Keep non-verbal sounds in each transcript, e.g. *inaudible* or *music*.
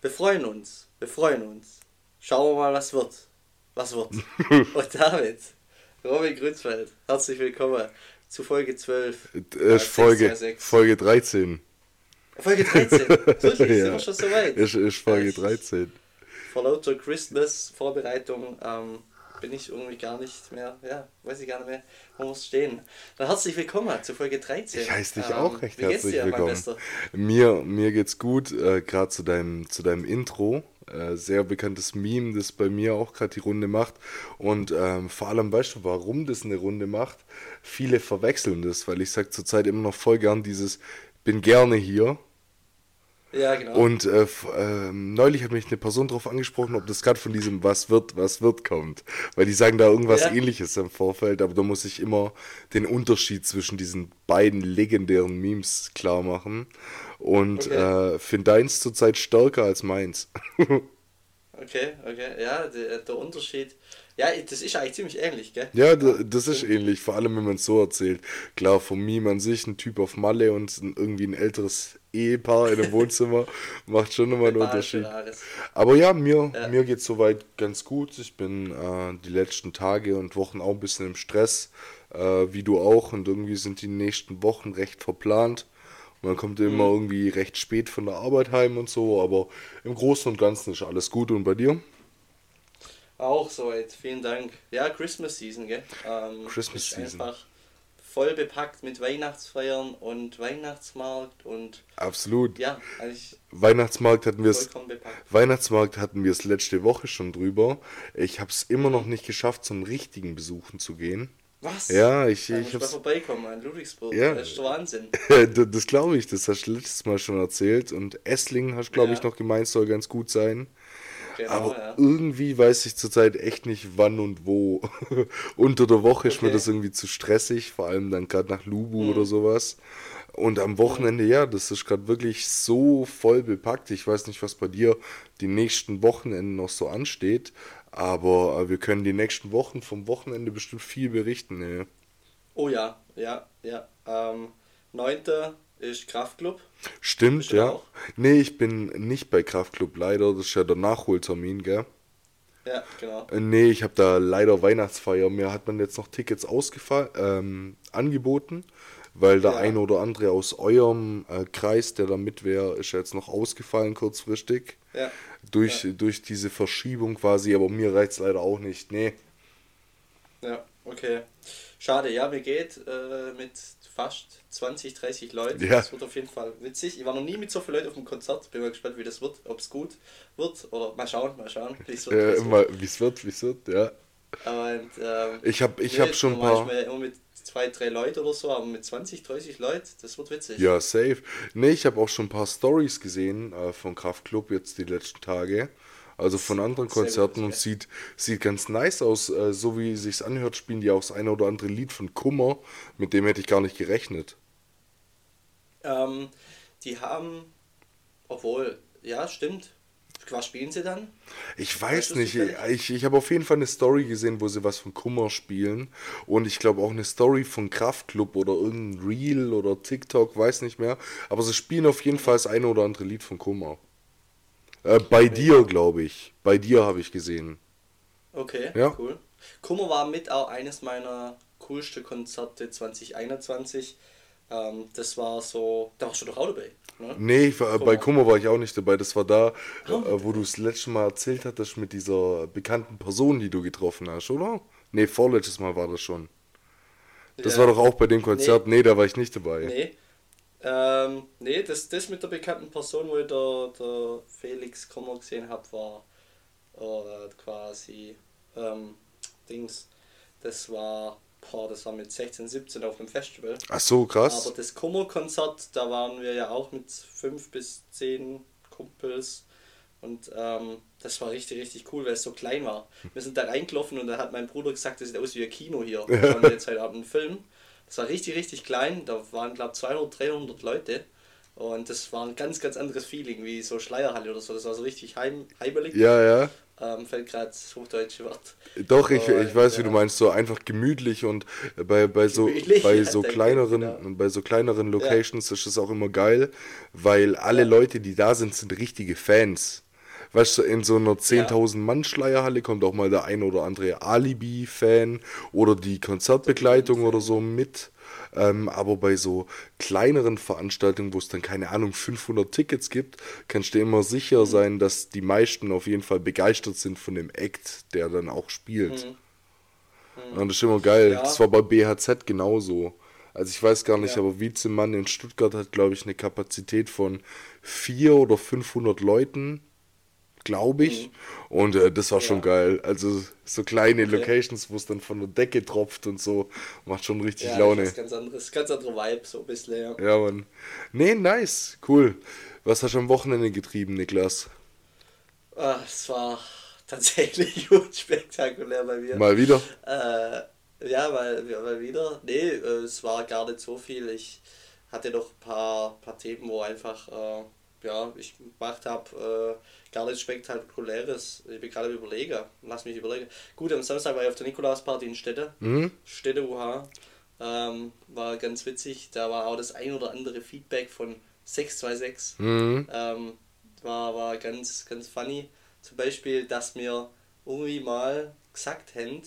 Wir freuen uns. Wir freuen uns. Schauen wir mal, was wird. Was wird. *laughs* Und damit, Robin Grünfeld, herzlich willkommen zu Folge 12. Äh, Folge, Folge 13. Folge 13? Wirklich? ja. Sind wir schon so weit? Ist, ist Folge 13. Vor lauter Christmas-Vorbereitung ähm, bin ich irgendwie gar nicht mehr, ja, weiß ich gar nicht mehr, wo muss stehen. Dann herzlich willkommen zu Folge 13. Ich heiße dich ähm, auch recht herzlich dir, willkommen. Mir, mir geht's gut, äh, gerade zu deinem, zu deinem Intro. Äh, sehr bekanntes Meme, das bei mir auch gerade die Runde macht. Und ähm, vor allem, weißt du, warum das eine Runde macht? Viele verwechseln das, weil ich sage zurzeit immer noch voll gern dieses, bin gerne hier ja, genau. Und äh, äh, neulich hat mich eine Person darauf angesprochen, ob das gerade von diesem Was wird, was wird kommt. Weil die sagen da irgendwas ja. ähnliches im Vorfeld, aber da muss ich immer den Unterschied zwischen diesen beiden legendären Memes klar machen. Und okay. äh, finde deins zurzeit stärker als meins. *laughs* okay, okay. Ja, der, der Unterschied. Ja, das ist eigentlich ziemlich ähnlich, gell? Ja, das ist ähnlich, vor allem wenn man es so erzählt. Klar, vom Meme an sich, ein Typ auf Malle und irgendwie ein älteres Ehepaar in einem Wohnzimmer *laughs* macht schon immer einen Unterschied. Aber ja, mir, ja. mir geht es soweit ganz gut. Ich bin äh, die letzten Tage und Wochen auch ein bisschen im Stress, äh, wie du auch. Und irgendwie sind die nächsten Wochen recht verplant. Man kommt immer mhm. irgendwie recht spät von der Arbeit heim und so, aber im Großen und Ganzen ist alles gut. Und bei dir? Auch soweit, vielen Dank. Ja, Christmas Season, gell? Ähm, Christmas Season. Einfach voll bepackt mit Weihnachtsfeiern und Weihnachtsmarkt und. Absolut. Ja, eigentlich. Weihnachtsmarkt hatten wir es. Weihnachtsmarkt hatten wir es letzte Woche schon drüber. Ich habe es immer noch nicht geschafft, zum richtigen Besuchen zu gehen. Was? Ja, ich, ich hab's. vorbeikommen in Ludwigsburg. Ja. Das ist der Wahnsinn. *laughs* das glaube ich, das hast du letztes Mal schon erzählt. Und Esslingen hast glaube ja. ich noch gemeint, soll ganz gut sein. Genau, aber ja. irgendwie weiß ich zurzeit echt nicht wann und wo. *laughs* Unter der Woche okay. ist mir das irgendwie zu stressig, vor allem dann gerade nach Lubu mhm. oder sowas. Und am Wochenende, ja, das ist gerade wirklich so voll bepackt. Ich weiß nicht, was bei dir die nächsten Wochenenden noch so ansteht, aber äh, wir können die nächsten Wochen vom Wochenende bestimmt viel berichten. Ne? Oh ja, ja, ja. Ähm, 9 ist Kraftclub. Stimmt, ja. Auch? Nee, ich bin nicht bei Kraftclub leider. Das ist ja der Nachholtermin, gell? Ja, genau. Äh, nee, ich habe da leider Weihnachtsfeier. Mir hat man jetzt noch Tickets ausgefallen, ähm, angeboten, weil der ja. eine oder andere aus eurem äh, Kreis, der da mit wäre, ist jetzt noch ausgefallen kurzfristig. Ja. Durch, ja. durch diese Verschiebung quasi, aber mir reicht es leider auch nicht. Nee. Ja, okay. Schade, ja, mir geht äh, mit fast 20, 30 Leuten. Ja. Das wird auf jeden Fall witzig. Ich war noch nie mit so vielen Leuten auf dem Konzert. Bin mal gespannt, wie das wird. Ob es gut wird. Oder mal schauen, mal schauen, wie es wird. Wie es wird, wie es wird, ja. Und, ähm, ich habe ich nee, hab schon ein paar. Immer mit zwei, drei Leuten oder so, aber mit 20, 30 Leuten, das wird witzig. Ja, safe. Nee, ich habe auch schon ein paar Stories gesehen äh, von Kraftclub jetzt die letzten Tage. Also von anderen Konzerten und sieht, sieht ganz nice aus. Äh, so wie es sich anhört, spielen die auch das eine oder andere Lied von Kummer. Mit dem hätte ich gar nicht gerechnet. Ähm, die haben, obwohl, ja, stimmt. Was spielen sie dann? Ich weiß nicht. Ich, ich habe auf jeden Fall eine Story gesehen, wo sie was von Kummer spielen. Und ich glaube auch eine Story von Kraftklub oder irgendein Reel oder TikTok, weiß nicht mehr. Aber sie spielen auf jeden Fall das eine oder andere Lied von Kummer. Äh, bei dir, glaube ich. Bei dir habe ich gesehen. Okay, ja. cool. Kummer war mit auch eines meiner coolsten Konzerte 2021. Ähm, das war so, da warst du doch auch dabei. Ne? Nee, war, Kummer. bei Kummer war ich auch nicht dabei. Das war da, oh. äh, wo du es letztes Mal erzählt hattest mit dieser bekannten Person, die du getroffen hast, oder? Nee, vorletztes Mal war das schon. Das ja. war doch auch bei dem Konzert. Nee. nee, da war ich nicht dabei. Nee, ähm, nee, das, das mit der bekannten Person, wo ich der, der Felix Kommer gesehen habe, war äh, quasi ähm, Dings. Das war, boah, das war mit 16, 17 auf dem Festival. Ach so, krass. Aber das Kummer-Konzert, da waren wir ja auch mit fünf bis zehn Kumpels. Und ähm, das war richtig, richtig cool, weil es so klein war. Wir sind da reingelaufen und da hat mein Bruder gesagt, das sieht aus wie ein Kino hier. *laughs* Da haben wir jetzt heute Abend einen Film. Das war richtig, richtig klein. Da waren, glaube ich, 200, 300 Leute. Und das war ein ganz, ganz anderes Feeling, wie so Schleierhalle oder so. Das war so richtig heim, heimelig. Ja, ja. Ähm, fällt gerade das hochdeutsche Wort. Doch, ich, ich weiß, ja. wie du meinst, so einfach gemütlich und bei, bei so, bei so kleineren, genau. bei so kleineren Locations ja. ist es auch immer geil, weil alle ja. Leute, die da sind, sind richtige Fans. Weißt du, in so einer 10.000 Mann Schleierhalle kommt auch mal der ein oder andere Alibi-Fan oder die Konzertbegleitung oder so mit. Ähm, aber bei so kleineren Veranstaltungen, wo es dann keine Ahnung 500 Tickets gibt, kannst du immer sicher sein, dass die meisten auf jeden Fall begeistert sind von dem Act, der dann auch spielt. Mhm. Mhm. Und das ist immer geil. Ja. Das war bei BHZ genauso. Also ich weiß gar nicht, ja. aber Wiezemann in Stuttgart hat, glaube ich, eine Kapazität von 400 oder 500 Leuten glaube ich. Mhm. Und äh, das war ja. schon geil. Also so kleine okay. Locations, wo es dann von der Decke tropft und so, macht schon richtig ja, Laune. Das ist ganz anderes, ganz andere Vibe, so ein bisschen, ja. Ja, Mann. Nee, nice, cool. Was hast du am Wochenende getrieben, Niklas? Ach, es war *laughs* tatsächlich *laughs* unspektakulär bei mir. Mal wieder? Äh, ja, mal, mal wieder. Nee, äh, es war gar nicht so viel. Ich hatte noch ein paar, paar Themen, wo einfach äh, ja, ich gemacht habe, äh, gar nichts Spektakuläres. Ich bin gerade überlegen, lass mich überlegen. Gut, am Samstag war ich auf der Nikolausparty in Städte, mhm. Städte UH. Ähm, war ganz witzig, da war auch das ein oder andere Feedback von 626. Mhm. Ähm, war, war ganz, ganz funny. Zum Beispiel, dass mir irgendwie mal gesagt haben,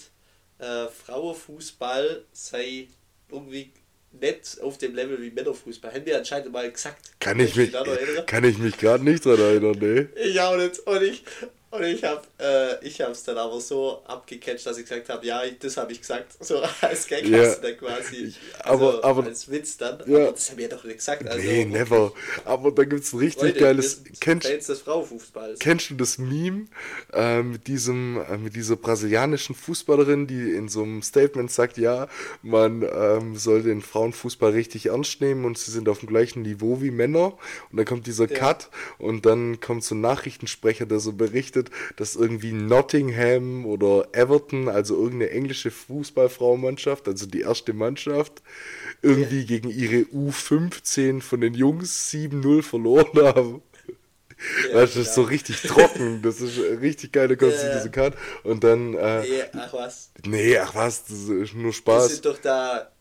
äh, Frauenfußball sei irgendwie nicht auf dem Level wie Männerfußball. Haben wir anscheinend mal gesagt. Kann ich mich, *laughs* kann ich mich gerade nicht dran erinnern, ne? Ich auch nicht. Und ich, und ich habe äh, ich es dann aber so abgecatcht, dass ich gesagt habe, ja, das habe ich gesagt. *laughs* So als Gag ja. hast du dann quasi. Ich, aber, also, aber, als Witz dann. Ja. Aber das haben wir doch nicht gesagt. Also, nee, never. Aber da gibt es ein richtig Leute, geiles. Kennst, Fans des Frauenfußballs. Kennst du das Meme äh, mit, diesem, äh, mit dieser brasilianischen Fußballerin, die in so einem Statement sagt, ja, man ähm, soll den Frauenfußball richtig ernst nehmen und sie sind auf dem gleichen Niveau wie Männer. Und dann kommt dieser ja. Cut und dann kommt so ein Nachrichtensprecher, der so berichtet, berichtet, dass irgendwie Nottingham oder Everton, also irgendeine englische Fußballfrauenmannschaft, also die erste Mannschaft, irgendwie ja. gegen ihre U15 von den Jungs 7-0 verloren haben. Ja, weißt du, das ist so richtig trocken. Das ist *laughs* richtig geil, da kommst du diese Karte. Und dann. Äh, nee, ach was. Nee, ach was, das ist nur Spaß. Das sind doch da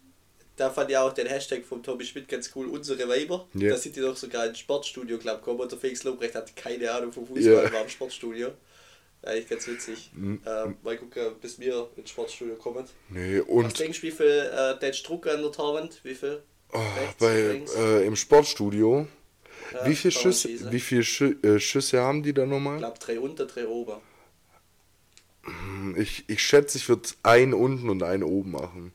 da fand ich auch den Hashtag von Tommy Schmidt ganz cool, unsere Weiber. Yeah. Da sind die doch sogar ins Sportstudio, glaube ich, gekommen. Und der Felix Lobrecht hatte keine Ahnung vom Fußball, yeah. war im Sportstudio. Eigentlich ganz witzig. Mhm. Ähm, mal gucken, bis wir ins Sportstudio kommen. Nee, und. Was denkst du, wie viel äh, der Druck an der Torwand? Wie viel? Oh, bei, äh, Im Sportstudio. Ja, wie viele Schüsse, wie viel Schü äh, Schüsse haben die da nochmal? Ich glaube, drei unter, drei oben. Hm, ich, ich schätze, ich würde einen unten und einen oben machen.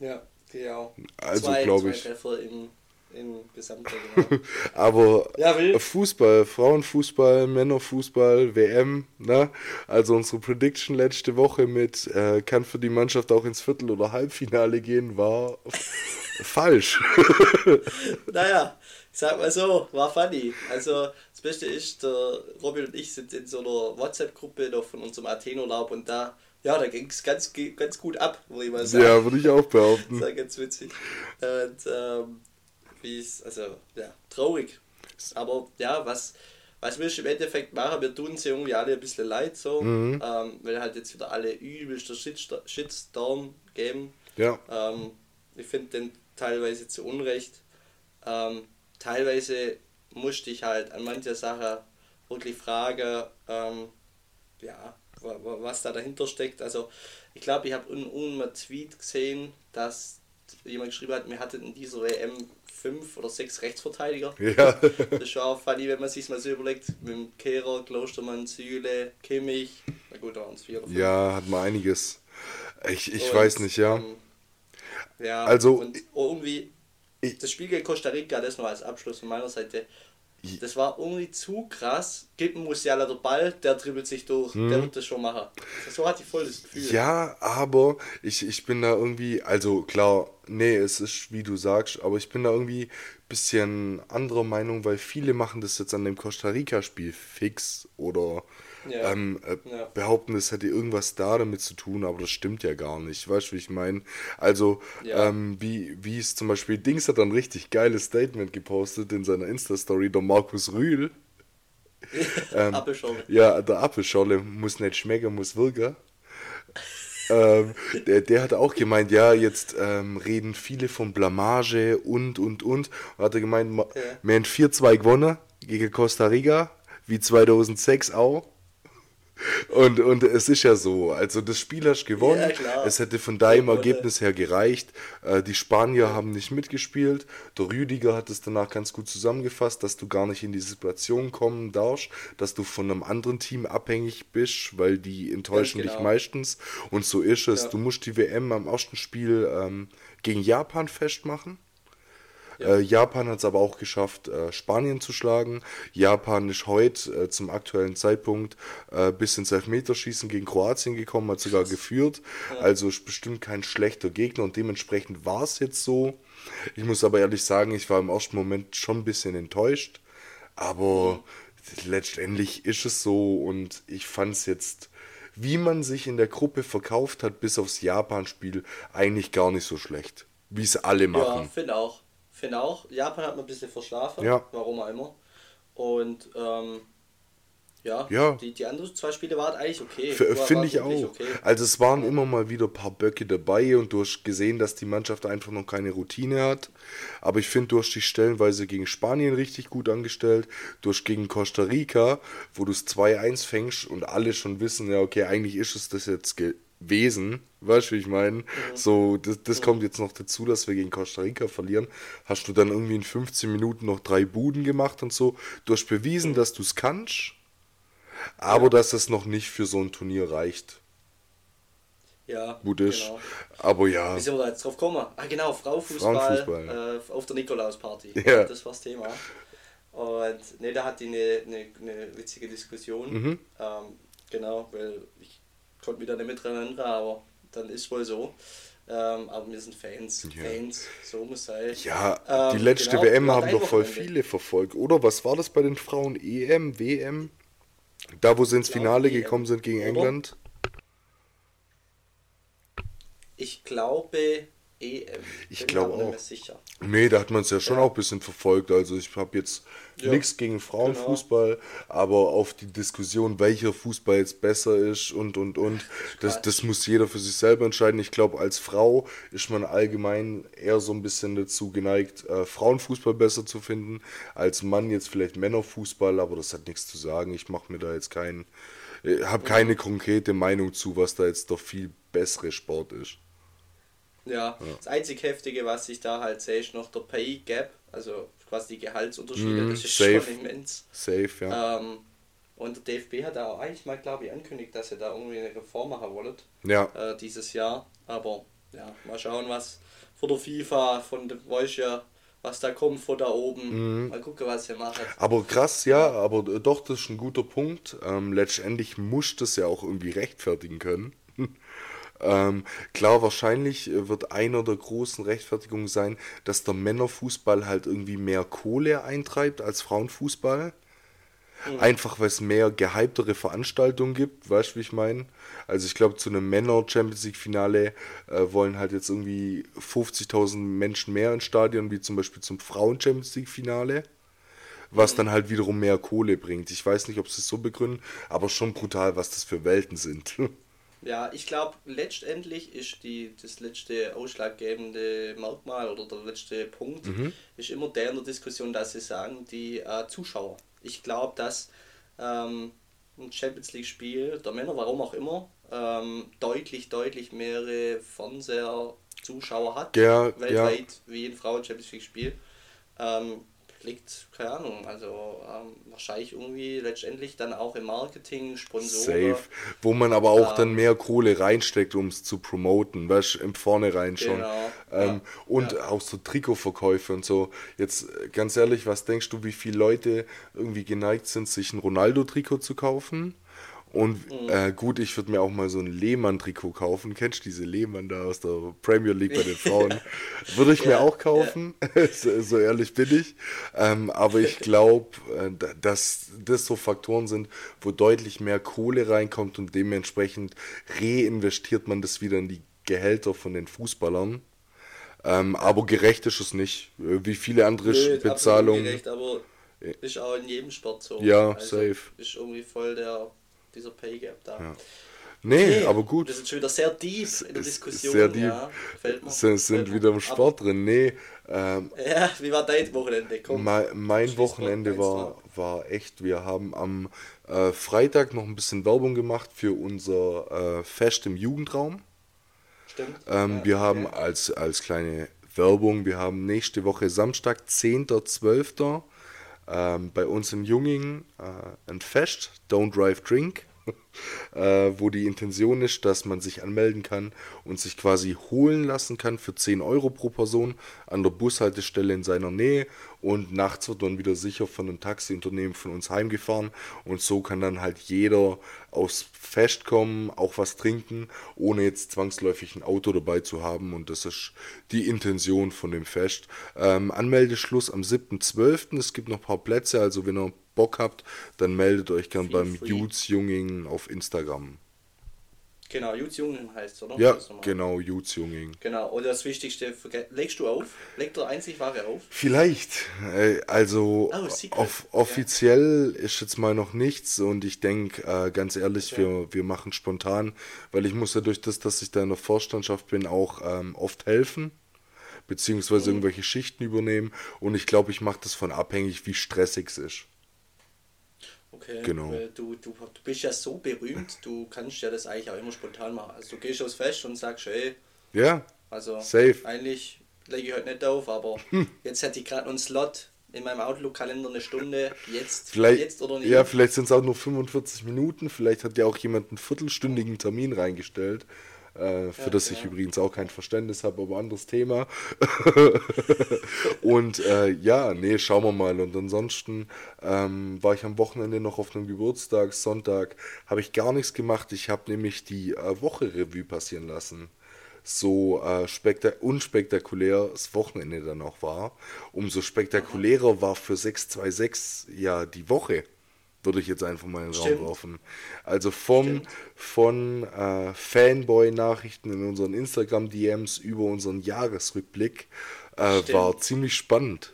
Ja. Ja. Also glaube ich. Treffer im, im Gesamten. *laughs* Aber ja, Fußball, Frauenfußball, Männerfußball, WM, ne? Also unsere Prediction letzte Woche mit äh, kann für die Mannschaft auch ins Viertel- oder Halbfinale gehen, war *laughs* falsch. *laughs* naja, ich sag mal so, war funny. Also das Beste ist, der Robin und ich sind in so einer WhatsApp-Gruppe von unserem Athen-Urlaub und da ja, da ging es ganz, ganz gut ab, würde ich mal sagen. Ja, würde ich auch behaupten. das war ganz witzig. Und ähm, wie es, also, ja, traurig. Aber ja, was, was willst du im Endeffekt machen? Wir tun sie irgendwie alle ein bisschen leid, so, mhm. ähm, weil halt jetzt wieder alle übelster Shitstorm geben. Ja. Ähm, ich finde den teilweise zu Unrecht. Ähm, teilweise musste ich halt an mancher Sache wirklich fragen, ähm, ja, was da dahinter steckt. Also ich glaube, ich habe einen Tweet gesehen, dass jemand geschrieben hat, wir hatten in dieser WM fünf oder sechs Rechtsverteidiger. Ja. das ist auch funny, wenn man sich mal so überlegt, mit dem Kehrer, Klostermann, Süle, Kimmich, na gut, da waren es vier oder fünf. Ja, hat man einiges. Ich, ich und, weiß nicht, ja. Ähm, ja, also und irgendwie, ich, das Spiel gegen Costa Rica, das noch als Abschluss von meiner Seite, das war irgendwie zu krass. Ein Musiala der Ball, der dribbelt sich durch, hm. der wird das schon machen. So hatte ich voll das Gefühl. Ja, aber ich, ich bin da irgendwie, also klar, nee, es ist wie du sagst, aber ich bin da irgendwie ein bisschen anderer Meinung, weil viele machen das jetzt an dem Costa Rica-Spiel fix oder ja. Ähm, äh, ja. behaupten, es hätte irgendwas da damit zu tun, aber das stimmt ja gar nicht. Weißt du, wie ich meine? Also, ja. ähm, wie, wie es zum Beispiel, Dings hat ein richtig geiles Statement gepostet in seiner Insta-Story, der Markus Rühl. *laughs* ähm, Appelscholle. Ja, der Appelscholle muss nicht schmecken, muss wirken. ähm, der, der hat auch gemeint, ja, jetzt ähm, reden viele von Blamage und, und, und. Und hat er gemeint, ja. wir haben 4-2 gewonnen gegen Costa Rica wie 2006 auch. Und, und es ist ja so, also das Spiel hast gewonnen, ja, es hätte von deinem Ergebnis her gereicht. Äh, die Spanier haben nicht mitgespielt. Der Rüdiger hat es danach ganz gut zusammengefasst, dass du gar nicht in die Situation kommen darfst, dass du von einem anderen Team abhängig bist, weil die enttäuschen genau. dich meistens. Und so ist es. Ja. Du musst die WM am ersten Spiel ähm, gegen Japan festmachen. Ja. Äh, Japan hat es aber auch geschafft, äh, Spanien zu schlagen. Japan ist heute äh, zum aktuellen Zeitpunkt äh, bis ins Elfmeterschießen gegen Kroatien gekommen, hat sogar geführt. Ja. Also ist bestimmt kein schlechter Gegner und dementsprechend war es jetzt so. Ich muss aber ehrlich sagen, ich war im ersten Moment schon ein bisschen enttäuscht. Aber letztendlich ist es so und ich fand es jetzt wie man sich in der Gruppe verkauft hat, bis aufs Japan-Spiel, eigentlich gar nicht so schlecht. Wie es alle machen. Ja, finde auch finde auch, Japan hat man ein bisschen verschlafen, ja. warum auch immer. Und ähm, ja, ja. Die, die anderen zwei Spiele waren eigentlich okay. Finde ich auch. Okay. Also es waren immer mal wieder ein paar Böcke dabei und du hast gesehen, dass die Mannschaft einfach noch keine Routine hat. Aber ich finde, du hast dich stellenweise gegen Spanien richtig gut angestellt. Du hast gegen Costa Rica, wo du es 2-1 fängst und alle schon wissen, ja okay, eigentlich ist es das jetzt Wesen, weißt du, wie ich meine? Mhm. So, das, das mhm. kommt jetzt noch dazu, dass wir gegen Costa Rica verlieren. Hast du dann irgendwie in 15 Minuten noch drei Buden gemacht und so. Du hast bewiesen, mhm. dass du es kannst, aber ja. dass es noch nicht für so ein Turnier reicht. Ja, Buddhisch. Genau. Aber ja. Wie sind wir da jetzt drauf gekommen? Ah, genau, Frauenfußball, Frauenfußball. Äh, auf der Nikolaus-Party. Ja. Das war das Thema. Und ne, da hatte ich eine, eine, eine witzige Diskussion. Mhm. Ähm, genau, weil ich konnte mich da nicht mit dran erinnern, aber dann ist wohl so. Ähm, aber wir sind Fans. Ja. Fans, so muss sein. Ja, ähm, die letzte genau, WM haben doch voll viele verfolgt, oder? Was war das bei den Frauen? EM, WM? Da, wo sie ins Finale EM, gekommen sind gegen England? Ich glaube, EM. Ich glaube auch. Sicher. Nee, da hat man es ja schon ja. auch ein bisschen verfolgt. Also ich habe jetzt ja. nichts gegen Frauenfußball, genau. aber auf die Diskussion, welcher Fußball jetzt besser ist und und und, das, das muss jeder für sich selber entscheiden. Ich glaube, als Frau ist man allgemein eher so ein bisschen dazu geneigt, äh, Frauenfußball besser zu finden, als Mann jetzt vielleicht Männerfußball, aber das hat nichts zu sagen. Ich mache mir da jetzt keinen, äh, habe keine konkrete Meinung zu, was da jetzt doch viel bessere Sport ist. Ja, ja, das einzig Heftige, was ich da halt sehe, ist noch der Pay Gap, also quasi die Gehaltsunterschiede, mm, das ist safe. schon immens. Safe, ja. Ähm, und der DFB hat auch eigentlich mal, glaube ich, angekündigt, dass ihr da irgendwie eine Reform machen wollt. Ja. Äh, dieses Jahr. Aber ja, mal schauen, was von der FIFA, von dem ja, was da kommt von da oben. Mhm. Mal gucken, was ihr macht. Aber krass, ja, aber doch, das ist ein guter Punkt. Ähm, letztendlich muss das ja auch irgendwie rechtfertigen können. Ähm, klar, wahrscheinlich äh, wird einer der großen Rechtfertigungen sein, dass der Männerfußball halt irgendwie mehr Kohle eintreibt als Frauenfußball. Mhm. Einfach weil es mehr gehyptere Veranstaltungen gibt, weißt du, wie ich meine? Also ich glaube, zu einem Männer-Champions League-Finale äh, wollen halt jetzt irgendwie 50.000 Menschen mehr ins Stadion, wie zum Beispiel zum Frauen-Champions League-Finale was mhm. dann halt wiederum mehr Kohle bringt. Ich weiß nicht, ob sie es so begründen, aber schon brutal, was das für Welten sind. *laughs* Ja, ich glaube, letztendlich ist die, das letzte ausschlaggebende Merkmal oder der letzte Punkt mhm. ist immer der in der Diskussion, dass sie sagen, die äh, Zuschauer. Ich glaube, dass ähm, ein Champions League-Spiel der Männer, warum auch immer, ähm, deutlich, deutlich mehrere Fernseher-Zuschauer hat, ja, weltweit, ja. wie ein Frauen-Champions League-Spiel. Ähm, liegt, keine Ahnung, also ähm, wahrscheinlich irgendwie letztendlich dann auch im Marketing, Sponsoren. Safe. Wo man aber auch ähm, dann mehr Kohle reinsteckt, um es zu promoten, weißt du, im Vornherein schon. Genau, ähm, ja, und ja. auch so Trikotverkäufe und so. Jetzt ganz ehrlich, was denkst du, wie viele Leute irgendwie geneigt sind, sich ein Ronaldo-Trikot zu kaufen? Und mhm. äh, gut, ich würde mir auch mal so ein Lehmann-Trikot kaufen. Kennst du diese Lehmann da aus der Premier League bei den *laughs* Frauen? würde ich ja, mir auch kaufen, ja. *laughs* so, so, ehrlich bin ich. Ähm, aber ich glaube, äh, dass das so Faktoren sind, wo deutlich mehr Kohle reinkommt und dementsprechend reinvestiert man das wieder in die Gehälter von den Fußballern. Ähm, aber gerecht ist es nicht. Äh, wie viele andere Nö, Bezahlungen. Gerecht, aber ist auch in jedem Sport so. Ja, also safe. Ist irgendwie voll der dieser Pay Gap da. Ja. Nee, okay, aber gut. Wir sind schon wieder sehr deep in der Diskussion. Sehr deep. Ja, sind, sind wieder im Sport drin. Nee. Ähm, ja, wie war dein Wochenende? Komm, mein, mein Wochenende war, war echt, wir haben am äh, Freitag noch ein bisschen Werbung gemacht für unser äh, Fest im Jugendraum. Stimmt. Ähm, ja, wir okay. haben als, als kleine Werbung, wir haben nächste Woche Samstag, 10.12. Ähm, bei uns in Junging äh, ein Fest, Don't Drive Drink. *laughs* äh, wo die Intention ist, dass man sich anmelden kann und sich quasi holen lassen kann für 10 Euro pro Person an der Bushaltestelle in seiner Nähe und nachts wird dann wieder sicher von einem Taxiunternehmen von uns heimgefahren und so kann dann halt jeder aufs Fest kommen, auch was trinken, ohne jetzt zwangsläufig ein Auto dabei zu haben und das ist die Intention von dem Fest. Ähm, Anmeldeschluss am 7.12. Es gibt noch ein paar Plätze, also wenn ihr Bock habt, dann meldet euch gern Feel beim Junging auf Instagram. Genau, Jutz Junging heißt es, oder? Ja, genau, Jutz Junging. Genau, und das Wichtigste, legst du auf? Legt der einzig Ware auf? Vielleicht. Äh, also oh, off offiziell ja. ist jetzt mal noch nichts und ich denke, äh, ganz ehrlich, okay. wir, wir machen spontan, weil ich muss ja durch das, dass ich da in der Vorstandschaft bin, auch ähm, oft helfen beziehungsweise mhm. irgendwelche Schichten übernehmen und ich glaube, ich mache das von abhängig, wie stressig es ist. Okay, genau. Du, du, du bist ja so berühmt, du kannst ja das eigentlich auch immer spontan machen. Also du gehst aufs Fest und sagst, ey, ja, also safe. eigentlich lege ich heute nicht auf, aber *laughs* hm. jetzt hätte ich gerade einen Slot in meinem Outlook-Kalender eine Stunde, jetzt, vielleicht, jetzt oder nicht. Ja, vielleicht sind es auch nur 45 Minuten, vielleicht hat ja auch jemand einen viertelstündigen Termin reingestellt äh, für ja, das ich ja. übrigens auch kein Verständnis habe, aber anderes Thema. *laughs* und äh, ja, nee, schauen wir mal. Und ansonsten ähm, war ich am Wochenende noch auf einem Geburtstag, Sonntag, habe ich gar nichts gemacht. Ich habe nämlich die äh, Woche Revue passieren lassen so äh, unspektakulär das Wochenende dann auch war, umso spektakulärer war für 626 ja die Woche würde ich jetzt einfach mal in den Stimmt. Raum werfen. Also vom, von äh, Fanboy-Nachrichten in unseren Instagram-DMs über unseren Jahresrückblick äh, war ziemlich spannend.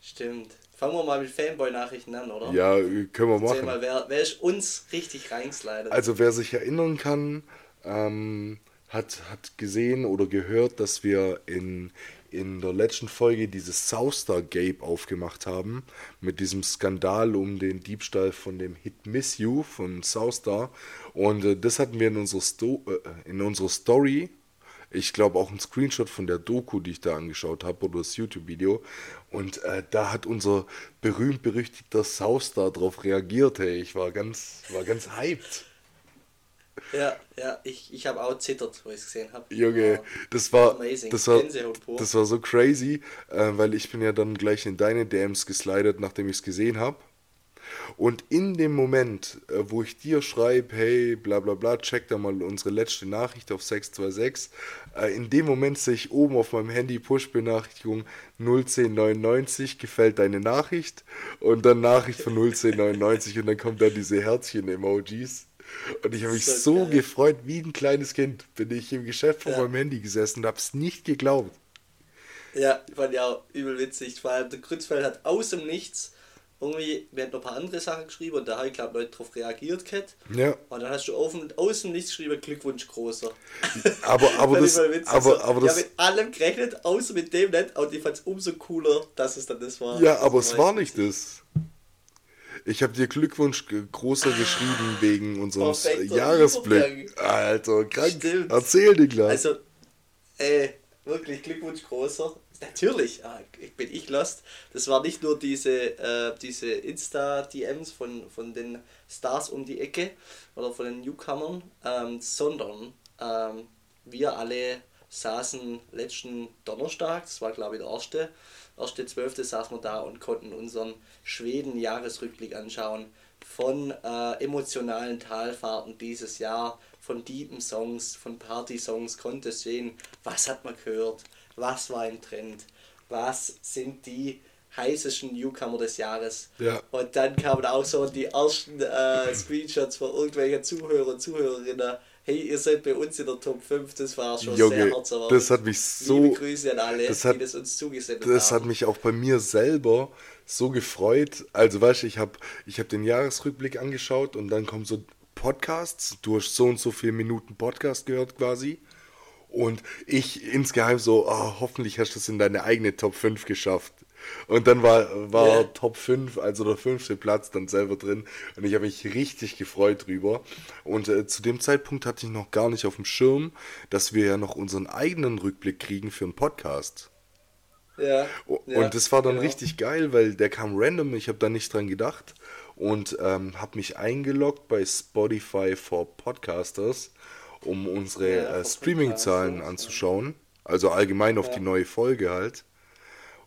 Stimmt. Fangen wir mal mit Fanboy-Nachrichten an, oder? Ja, können wir machen. Mal, wer, wer ist uns richtig reingeslidet? Also wer sich erinnern kann, ähm, hat, hat gesehen oder gehört, dass wir in in der letzten Folge dieses Southstar Gape aufgemacht haben, mit diesem Skandal um den Diebstahl von dem Hit Miss You von Southstar. Und äh, das hatten wir in unserer, Sto äh, in unserer Story. Ich glaube auch ein Screenshot von der Doku, die ich da angeschaut habe, oder das YouTube-Video. Und äh, da hat unser berühmt-berüchtigter Southstar drauf reagiert. Hey, ich war ganz, war ganz hyped. Ja, ja, ich, ich habe auch zittert, wo ich es gesehen habe. Junge, das war, das war, das war so crazy, äh, weil ich bin ja dann gleich in deine DMs geslidet, nachdem ich es gesehen habe. Und in dem Moment, äh, wo ich dir schreibe, hey, bla bla bla, check da mal unsere letzte Nachricht auf 626, äh, in dem Moment sehe ich oben auf meinem Handy Push-Benachrichtigung 01099, gefällt deine Nachricht und dann Nachricht von 01099 und dann kommen da diese Herzchen-Emojis. Und ich habe mich so, so gefreut, wie ein kleines Kind. Bin ich im Geschäft vor ja. meinem Handy gesessen und habe es nicht geglaubt. Ja, ich fand ja auch übel witzig. Vor allem der Grützfeld hat aus dem Nichts irgendwie, wir hatten noch ein paar andere Sachen geschrieben und da habe ich glaube Leute darauf reagiert Kat. Ja. Und dann hast du aus dem Nichts geschrieben, Glückwunsch großer. *laughs* Aber, aber das, aber, also, aber das... Ich habe mit allem gerechnet, außer mit dem nicht und ich fand es umso cooler, dass es dann das war. Ja, aber es war nicht das. Ich habe dir Glückwunsch großer geschrieben wegen unserem Jahresblick. Alter, krank. Stimmt. Erzähl, Niklas. Also, ey, äh, wirklich Glückwunsch großer. Natürlich, ah, bin ich lost. Das war nicht nur diese, äh, diese Insta-DMs von, von den Stars um die Ecke oder von den Newcomern, ähm, sondern ähm, wir alle saßen letzten Donnerstag, das war glaube ich der erste, erste Zwölfte saßen wir da und konnten unseren Schweden-Jahresrückblick anschauen von äh, emotionalen Talfahrten dieses Jahr, von deepen Songs, von Party-Songs, konnte sehen, was hat man gehört, was war im Trend, was sind die heißesten Newcomer des Jahres. Ja. Und dann kamen auch so die ersten äh, Screenshots von irgendwelchen Zuhörer und Zuhörerinnen, hey, ihr seid bei uns in der Top 5, das war schon Junge, sehr herzerwärmend. Das hat mich so. Liebe Grüße an alle, das hat, die das uns zugesendet das haben. Das hat mich auch bei mir selber so gefreut. Also, weißt du, ich habe ich hab den Jahresrückblick angeschaut und dann kommen so Podcasts, du hast so und so viele Minuten Podcast gehört quasi. Und ich insgeheim so, oh, hoffentlich hast du es in deine eigene Top 5 geschafft. Und dann war, war yeah. Top 5, also der fünfte Platz, dann selber drin. Und ich habe mich richtig gefreut drüber. Und äh, zu dem Zeitpunkt hatte ich noch gar nicht auf dem Schirm, dass wir ja noch unseren eigenen Rückblick kriegen für einen Podcast. Ja. Und ja, das war dann genau. richtig geil, weil der kam random, ich habe da nicht dran gedacht. Und ähm, habe mich eingeloggt bei Spotify for Podcasters, um unsere ja, äh, Streaming-Zahlen anzuschauen. Also allgemein auf die neue Folge halt.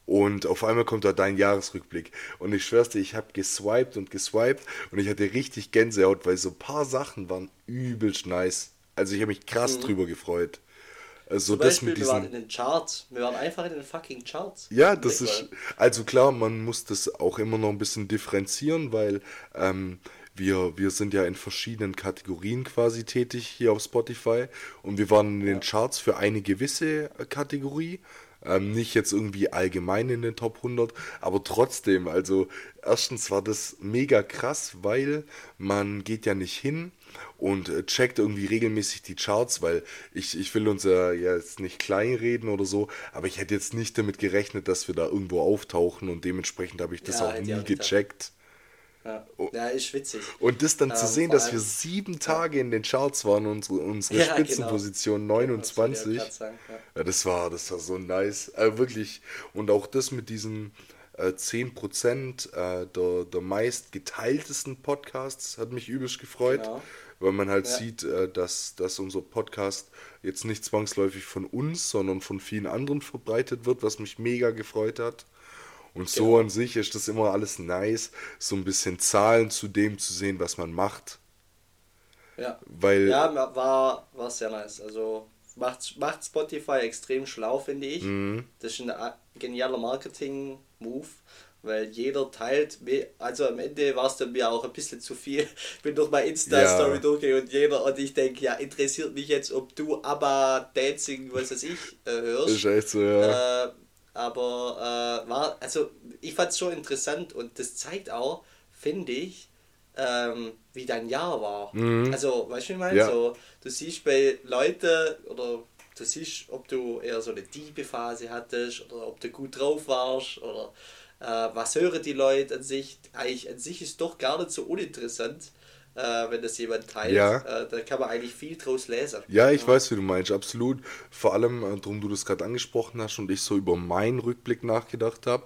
Und auf einmal kommt da dein Jahresrückblick. Und ich schwör's dir, ich habe geswiped und geswiped und ich hatte richtig Gänsehaut, weil so ein paar Sachen waren übelst nice. Also ich habe mich krass mhm. drüber gefreut. Also Zum das Beispiel, mit diesen... wir waren in den Charts. Wir waren einfach in den fucking Charts. Ja, das ist... Also klar, man muss das auch immer noch ein bisschen differenzieren, weil ähm, wir, wir sind ja in verschiedenen Kategorien quasi tätig hier auf Spotify und wir waren in den Charts für eine gewisse Kategorie ähm, nicht jetzt irgendwie allgemein in den Top 100, aber trotzdem, also erstens war das mega krass, weil man geht ja nicht hin und äh, checkt irgendwie regelmäßig die Charts, weil ich, ich will uns ja jetzt nicht kleinreden oder so, aber ich hätte jetzt nicht damit gerechnet, dass wir da irgendwo auftauchen und dementsprechend habe ich das ja, auch nie gecheckt. Ja. Oh. ja, ist witzig. Und das dann ähm, zu sehen, dass wir sieben Tage ja. in den Charts waren, unsere, unsere ja, Spitzenposition genau. 29. Das, sagen, ja. das, war, das war so nice. Äh, wirklich. Und auch das mit diesen äh, 10% äh, der, der meist geteiltesten Podcasts hat mich übelst gefreut. Genau. Weil man halt sieht, äh, dass, dass unser Podcast jetzt nicht zwangsläufig von uns, sondern von vielen anderen verbreitet wird, was mich mega gefreut hat. Und so genau. an sich ist das immer alles nice, so ein bisschen Zahlen zu dem zu sehen, was man macht. Ja. Weil ja, war, war sehr nice. Also macht, macht Spotify extrem schlau, finde ich. Mhm. Das ist ein äh, genialer Marketing-Move, weil jeder teilt, also am Ende war es dann mir auch ein bisschen zu viel. Ich bin durch meine Insta-Story ja. durchgegangen und jeder, und ich denke, ja, interessiert mich jetzt, ob du aber Dancing, was weiß ich, äh, hörst. Ist echt so, ja. Äh, aber äh, war, also ich fand es schon interessant und das zeigt auch, finde ich, ähm, wie dein Jahr war. Mhm. Also, weißt du, wie ich meine? Ja. So, du siehst bei Leuten oder du siehst, ob du eher so eine Diebephase hattest oder ob du gut drauf warst oder äh, was hören die Leute an sich. Eigentlich an sich ist doch gar nicht so uninteressant äh, wenn das jemand teilt. Ja. Äh, da kann man eigentlich viel draus lesen. Ja, ich ja. weiß, wie du meinst, absolut. Vor allem, äh, darum du das gerade angesprochen hast und ich so über meinen Rückblick nachgedacht habe.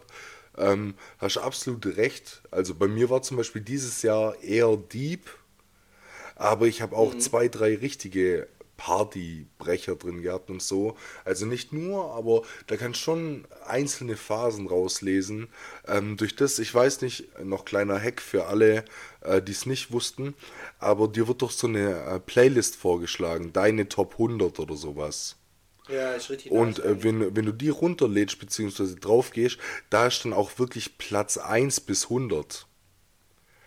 Ähm, hast absolut recht. Also bei mir war zum Beispiel dieses Jahr eher deep, aber ich habe auch mhm. zwei, drei richtige Partybrecher drin gehabt und so. Also nicht nur, aber da kann schon einzelne Phasen rauslesen. Ähm, durch das, ich weiß nicht, noch kleiner Hack für alle, äh, die es nicht wussten, aber dir wird doch so eine äh, Playlist vorgeschlagen, deine Top 100 oder sowas. Ja, ist richtig. Und äh, wenn, wenn du die runterlädst bzw. drauf gehst, da ist dann auch wirklich Platz 1 bis 100.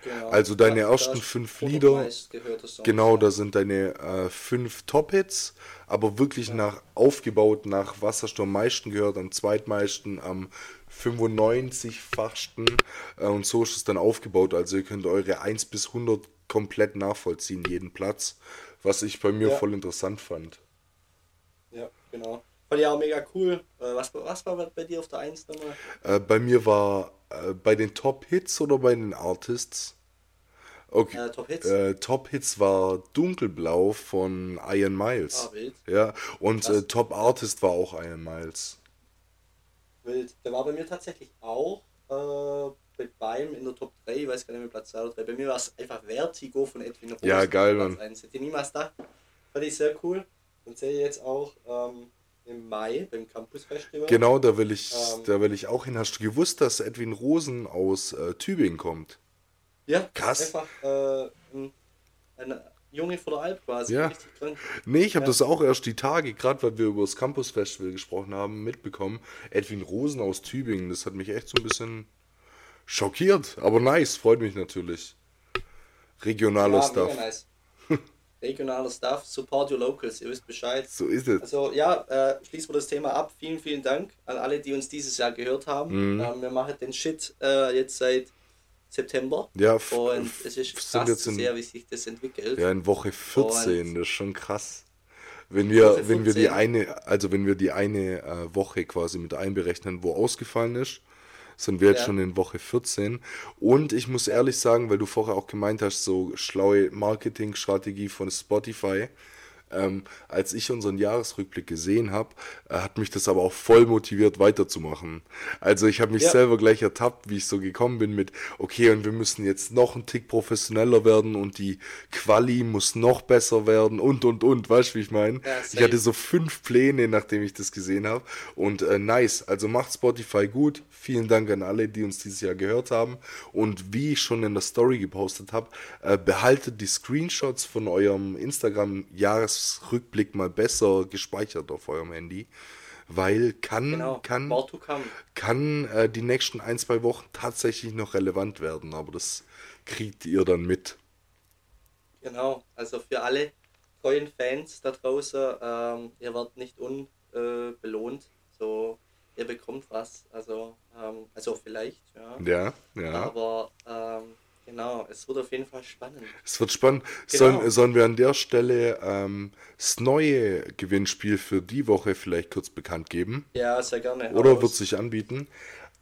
Genau. Also deine ja, ersten fünf Lieder, genau, da sind deine äh, fünf Top-Hits, aber wirklich ja. nach aufgebaut nach was hast du am meisten gehört, am zweitmeisten, am 95-fachsten äh, und so ist es dann aufgebaut. Also ihr könnt eure 1 bis 100 komplett nachvollziehen, jeden Platz, was ich bei mir ja. voll interessant fand. Ja, genau. Fand ich auch mega cool. Äh, was, was war bei dir auf der 1 nochmal? Äh, bei mir war äh, bei den Top Hits oder bei den Artists? Okay. Äh, Top Hits? Äh, Top Hits war Dunkelblau von Iron Miles. Ah, wild. Ja, und äh, Top Artist war auch Iron Miles. Wild. Der war bei mir tatsächlich auch äh, bei beim in der Top 3, ich weiß gar nicht mehr Platz 2 oder 3. Bei mir war es einfach Vertigo von Edwin Rose. Ja, geil, Mann. Hätte ich niemals gedacht. Fand ich sehr cool. Und sehe jetzt auch ähm, im Mai beim Campus Festival. Genau, da will ich, ähm, da will ich auch hin. Hast du gewusst, dass Edwin Rosen aus äh, Tübingen kommt? Ja, krass. Einfach äh, ein, ein Junge vor der Alp quasi. Ja. Nee, ich habe ja. das auch erst die Tage, gerade weil wir über das Campus Festival gesprochen haben, mitbekommen. Edwin Rosen aus Tübingen, das hat mich echt so ein bisschen schockiert. Aber nice, freut mich natürlich. Regionaler ja, Stuff. Nice regionaler Stuff, support your locals, ihr wisst Bescheid. So ist es. Also ja, äh, schließen wir das Thema ab. Vielen, vielen Dank an alle, die uns dieses Jahr gehört haben. Mhm. Ähm, wir machen den Shit äh, jetzt seit September. Ja, und es ist krass in, sehr, wie sich das entwickelt. Ja, in Woche 14, und das ist schon krass. Wenn wir, wenn wir die eine, also wenn wir die eine äh, Woche quasi mit einberechnen, wo ausgefallen ist, sind wir jetzt ja. schon in Woche 14. Und ich muss ehrlich sagen, weil du vorher auch gemeint hast, so schlaue Marketingstrategie von Spotify, ähm, als ich unseren Jahresrückblick gesehen habe, äh, hat mich das aber auch voll motiviert weiterzumachen. Also ich habe mich ja. selber gleich ertappt, wie ich so gekommen bin mit, okay, und wir müssen jetzt noch ein Tick professioneller werden und die Quali muss noch besser werden und und und, weißt du, wie ich meine? Ja, ich hatte so fünf Pläne, nachdem ich das gesehen habe. Und äh, nice, also macht Spotify gut. Vielen Dank an alle, die uns dieses Jahr gehört haben. Und wie ich schon in der Story gepostet habe, äh, behaltet die Screenshots von eurem Instagram-Jahres Jahresrückblick mal besser gespeichert auf eurem Handy. Weil kann, genau. kann, kann äh, die nächsten ein, zwei Wochen tatsächlich noch relevant werden, aber das kriegt ihr dann mit. Genau, also für alle treuen Fans da draußen, ähm, ihr werdet nicht unbelohnt. Äh, so, ihr bekommt was. Also, ähm, also vielleicht, ja. Ja, ja. Aber ähm, Genau, es wird auf jeden Fall spannend. Es wird spannend. Genau. Sollen, sollen wir an der Stelle ähm, das neue Gewinnspiel für die Woche vielleicht kurz bekannt geben? Ja, sehr gerne. Oder wird sich anbieten?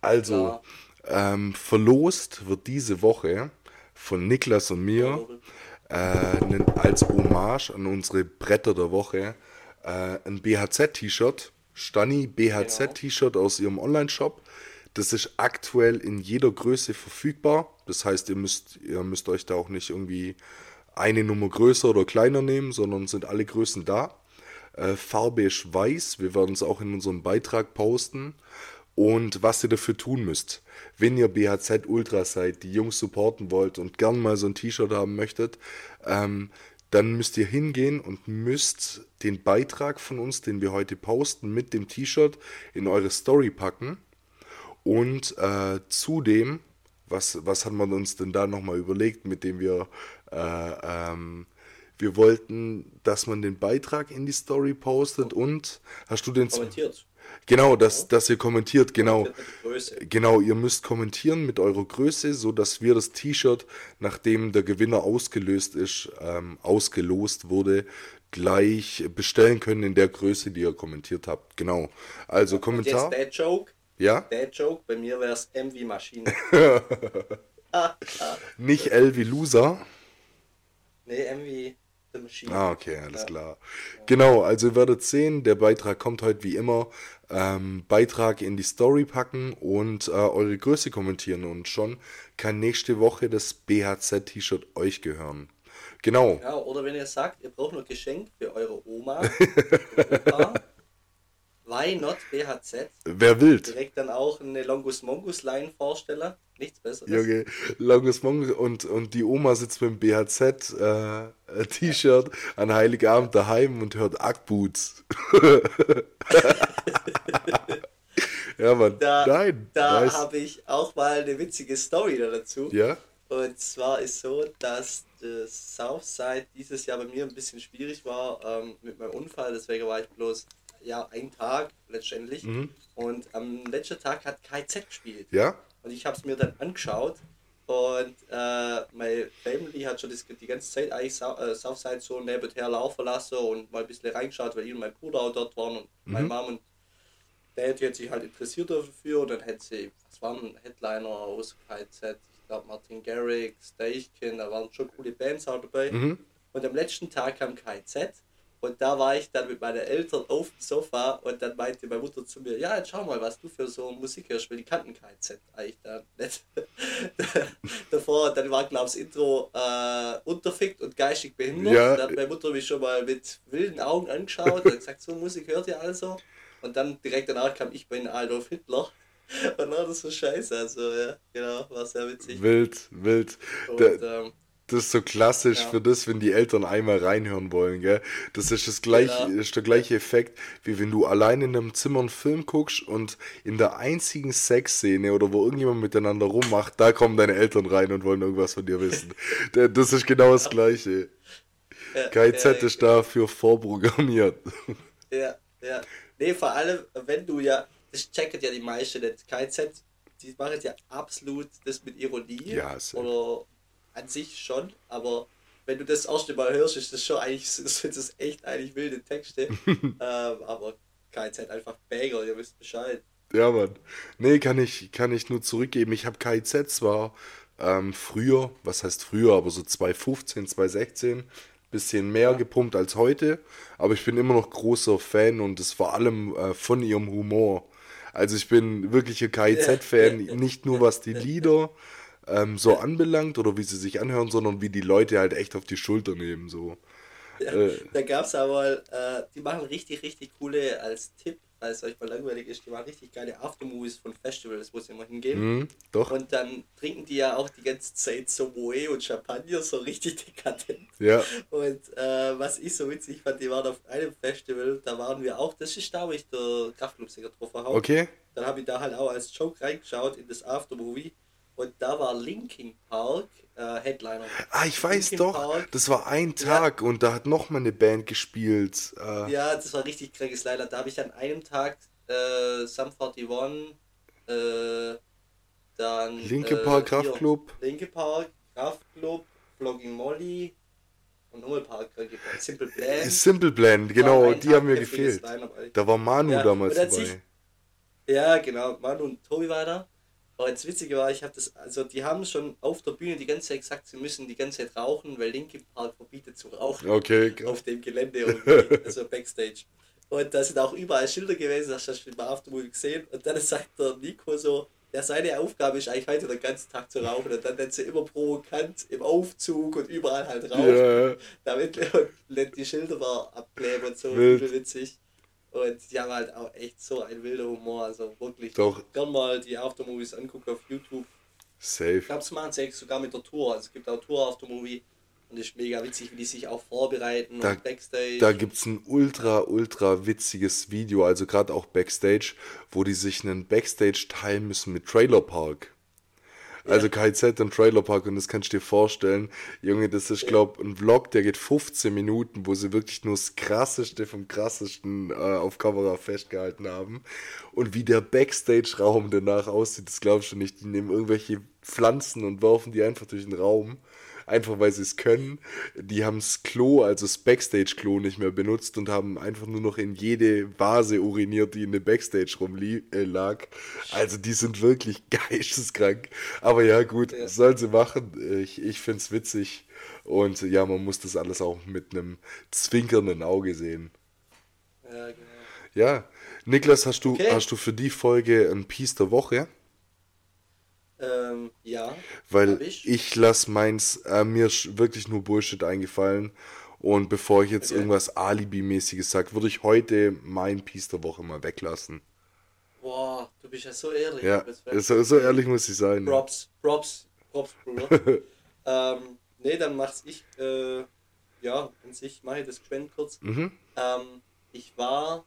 Also, ähm, verlost wird diese Woche von Niklas und mir äh, als Hommage an unsere Bretter der Woche äh, ein BHZ-T-Shirt. Stani BHZ-T-Shirt aus ihrem Online-Shop. Das ist aktuell in jeder Größe verfügbar. Das heißt, ihr müsst, ihr müsst euch da auch nicht irgendwie eine Nummer größer oder kleiner nehmen, sondern sind alle Größen da. Äh, Farbe ist weiß. Wir werden es auch in unserem Beitrag posten. Und was ihr dafür tun müsst, wenn ihr BHZ Ultra seid, die Jungs supporten wollt und gern mal so ein T-Shirt haben möchtet, ähm, dann müsst ihr hingehen und müsst den Beitrag von uns, den wir heute posten, mit dem T-Shirt in eure Story packen. Und äh, zudem, was, was hat man uns denn da nochmal überlegt, mit dem wir, äh, ähm, wir wollten, dass man den Beitrag in die Story postet und hast du den... Kommentiert. Genau, dass, dass ihr kommentiert, genau. Genau, ihr müsst kommentieren mit eurer Größe, so dass wir das T-Shirt, nachdem der Gewinner ausgelöst ist, ähm, ausgelost wurde, gleich bestellen können in der Größe, die ihr kommentiert habt. Genau. Also Kommentar. Jetzt der Joke. Ja? Bad Joke, bei mir wäre es M wie Maschine. *laughs* *laughs* Nicht L wie Loser. Nee, M wie The Machine. Ah, okay, alles ja. klar. Genau, also ihr werdet sehen, der Beitrag kommt heute wie immer. Ähm, Beitrag in die Story packen und äh, eure Größe kommentieren und schon kann nächste Woche das BHZ-T-Shirt euch gehören. Genau. Ja, oder wenn ihr sagt, ihr braucht noch Geschenk für eure Oma, *laughs* Opa, Why not BHZ? Wer will? Direkt dann auch eine Longus Mongus Line vorstellen. Nichts Besseres. Junge, Longus Mongus und, und die Oma sitzt mit dem BHZ äh, T-Shirt an Heiligabend daheim und hört Ackboots. *laughs* ja, Mann. Da, Nein. Da habe ich auch mal eine witzige Story dazu. Ja. Und zwar ist so, dass das Southside dieses Jahr bei mir ein bisschen schwierig war ähm, mit meinem Unfall. Deswegen war ich bloß ja, ein Tag letztendlich. Mhm. Und am letzten Tag hat KZ gespielt. Ja. Und ich habe es mir dann angeschaut. Und äh, meine Family hat schon das, die ganze Zeit eigentlich äh, Southside so nebenher laufen lassen und mal ein bisschen reingeschaut, weil ich und mein Bruder auch dort waren und mhm. meine Mom und Dad hat sich halt interessiert dafür und dann hätte sie, was waren Headliner aus KZ, ich glaube Martin Garrix, Deichkin, da waren schon coole Bands auch dabei. Mhm. Und am letzten Tag kam KZ und da war ich dann mit meinen Eltern auf dem Sofa und dann meinte meine Mutter zu mir, ja, jetzt schau mal, was du für so Musik hörst, weil die kannten KZ eigentlich da nicht. *laughs* Davor, dann war, glaube ich, das Intro äh, unterfickt und geistig behindert. Ja. Dann hat meine Mutter mich schon mal mit wilden Augen angeschaut und gesagt, so Musik hört ihr also. Und dann direkt danach kam ich bei den Adolf Hitler. *laughs* Und war das so scheiße, also ja, genau, war sehr witzig. Wild, wild. Und, ähm, das ist so klassisch ja. für das, wenn die Eltern einmal reinhören wollen, gell? Das ist das gleiche, ja. ist der gleiche Effekt, wie wenn du allein in einem Zimmer einen Film guckst und in der einzigen Sexszene oder wo irgendjemand miteinander rummacht, da kommen deine Eltern rein und wollen irgendwas von dir wissen. *laughs* das ist genau das gleiche. Ja, KZ ist dafür vorprogrammiert. *laughs* Ja, ja. Nee, vor allem, wenn du ja, das checket ja die meisten nicht. KZ die machen ja absolut das mit Ironie. Ja. Oder an sich schon, aber wenn du das erste Mal hörst, ist das schon eigentlich, *laughs* sind das echt eigentlich wilde Texte. *laughs* ähm, aber KZ einfach Banger, ihr wisst Bescheid. Ja, Mann. Nee, kann ich, kann ich nur zurückgeben. Ich habe KIZ zwar ähm, früher, was heißt früher, aber so 2015, 2016, bisschen mehr ja. gepumpt als heute, aber ich bin immer noch großer Fan und es vor allem äh, von ihrem Humor. Also ich bin wirklicher KIZ-Fan, *laughs* nicht nur was die Lieder ähm, so anbelangt oder wie sie sich anhören, sondern wie die Leute halt echt auf die Schulter nehmen. So. Ja, äh, da gab es aber, äh, die machen richtig, richtig coole als Tipp weil es euch mal langweilig ist, die machen richtig geile Aftermovies von Festivals, wo sie immer hingehen. Mm, doch. Und dann trinken die ja auch die ganze Zeit so Moe und Champagner, so richtig dekadent. Ja. Und äh, was ich so witzig fand, die waren auf einem Festival, da waren wir auch, das ist da, wo ich der Kraftclub-Sänger getroffen habe. Okay. Dann habe ich da halt auch als Joke reingeschaut in das Aftermovie und da war Linkin Park äh, Headliner. Ah, ich weiß Linkin doch, Park. das war ein Tag ja. und da hat noch mal eine Band gespielt. Äh. Ja, das war richtig krankes Leider. Da habe ich an einem Tag äh, Sum 41, äh, dann. Linke äh, Park Kraftclub. Linke Park Kraftclub, Vlogging Molly und nochmal paar kranke Simple Plan. Simple Plan, genau, die haben mir gefehlt. Da war Manu ja, damals dabei. Sich, ja, genau, Manu und Tobi war da. Aber das Witzige war, ich habe das, also die haben schon auf der Bühne die ganze Zeit gesagt, sie müssen die ganze Zeit rauchen, weil Linkin Park verbietet zu rauchen. Okay. Auf dem Gelände *laughs* irgendwie, also Backstage. Und da sind auch überall Schilder gewesen, das hast du bei Aftermovie gesehen. Und dann sagt der Nico so, ja, seine Aufgabe ist eigentlich heute den ganzen Tag zu rauchen und dann nennt sie immer provokant im Aufzug und überall halt rauchen. Ja. Damit *laughs* und die Schilder war abkleben und so, Wild. witzig. Und die haben halt auch echt so ein wilder Humor. Also wirklich. Doch. Gern mal die Aftermovies angucken auf YouTube. Safe. Ich glaube, es machen sie sogar mit der Tour. Also es gibt auch Tour-Aftermovie. Und es ist mega witzig, wie die sich auch vorbereiten da, und Backstage. Da gibt es ein ultra, ultra witziges Video, also gerade auch Backstage, wo die sich einen Backstage teilen müssen mit Trailer Park. Also KZ und Trailer Park und das kannst du dir vorstellen. Junge, das ist, glaube ein Vlog, der geht 15 Minuten, wo sie wirklich nur das Krasseste vom Krassesten äh, auf Kamera festgehalten haben. Und wie der Backstage-Raum danach aussieht, das glaubst du nicht. Die nehmen irgendwelche Pflanzen und werfen die einfach durch den Raum einfach weil sie es können. Die haben das Klo, also das Backstage-Klo nicht mehr benutzt und haben einfach nur noch in jede Vase uriniert, die in der Backstage rumlag. Äh, also die sind wirklich *laughs* geisteskrank. Aber ja, gut, ja. sollen sie machen. Ich, ich finde es witzig. Und ja, man muss das alles auch mit einem zwinkernden Auge sehen. Ja, genau. Ja, Niklas, hast du, okay. hast du für die Folge ein Piece der Woche? Ähm, ja. Weil ich, ich lasse meins, äh, mir wirklich nur Bullshit eingefallen. Und bevor ich jetzt okay. irgendwas Alibi-mäßiges sage, würde ich heute mein Piece der Woche mal weglassen. Boah, du bist ja so ehrlich. Ja, so, so ehrlich muss ich sein. Props, Props, Props, Bruder. *laughs* ähm, nee, dann mach's ich, äh, ja, an sich mache ich das geschwind kurz. Mhm. Ähm, ich war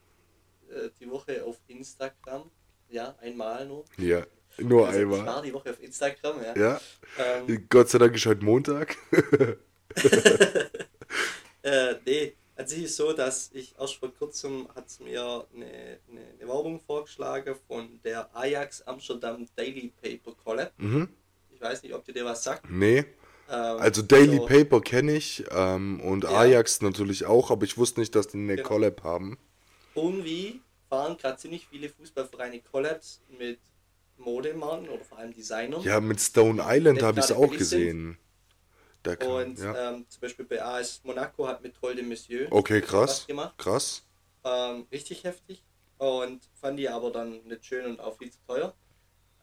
äh, die Woche auf Instagram, ja, einmal nur. Ja. Nur also einmal. Ich war die Woche auf Instagram, ja. Ja. Ähm, *laughs* Gott sei Dank ist heute Montag. *laughs* *laughs* äh, nee, an sich ist so, dass ich erst vor kurzem hat mir eine, eine, eine, Werbung vorgeschlagen von der Ajax Amsterdam Daily Paper Collab. Mhm. Ich weiß nicht, ob dir der was sagt. Nee. Ähm, also Daily also, Paper kenne ich ähm, und ja. Ajax natürlich auch, aber ich wusste nicht, dass die eine genau. Collab haben. Irgendwie fahren gerade ziemlich viele Fußballvereine Collabs mit Modemarken oder vor allem Designern. Ja, mit Stone Island habe ich es auch gesehen. Kann, und ja. ähm, zum Beispiel bei AS Monaco hat mit Troll de Monsieur okay, krass, gemacht. Krass. Ähm, richtig heftig. Und fand die aber dann nicht schön und auch viel zu teuer.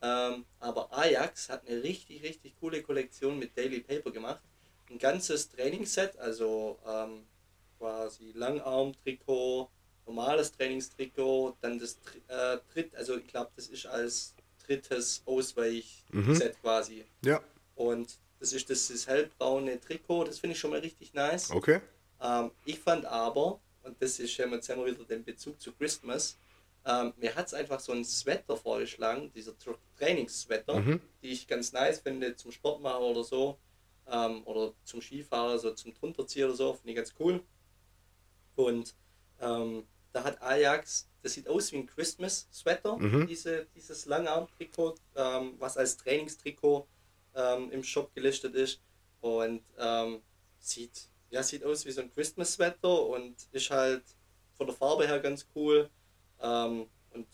Ähm, aber Ajax hat eine richtig, richtig coole Kollektion mit Daily Paper gemacht. Ein ganzes Trainingsset, also ähm, quasi Langarm-Trikot, normales Trainingstrikot, dann das äh, Tritt, also ich glaube, das ist als drittes Ausweich-Set mhm. quasi. Ja. Und das ist das, das hellbraune Trikot, das finde ich schon mal richtig nice. Okay. Ähm, ich fand aber, und das ist jetzt haben wir wieder den Bezug zu Christmas, ähm, mir hat es einfach so ein Sweater vorgeschlagen, dieser Tra Trainingssweater, mhm. die ich ganz nice finde zum Sport machen oder so. Ähm, oder zum Skifahren, so zum drunterziehen oder so, finde ich ganz cool. Und ähm, da hat Ajax, das sieht aus wie ein Christmas-Sweater, mhm. diese, dieses Langarm-Trikot, ähm, was als Trainingstrikot ähm, im Shop gelistet ist. Und ähm, sieht, ja, sieht aus wie so ein Christmas-Sweater und ist halt von der Farbe her ganz cool. Ähm, und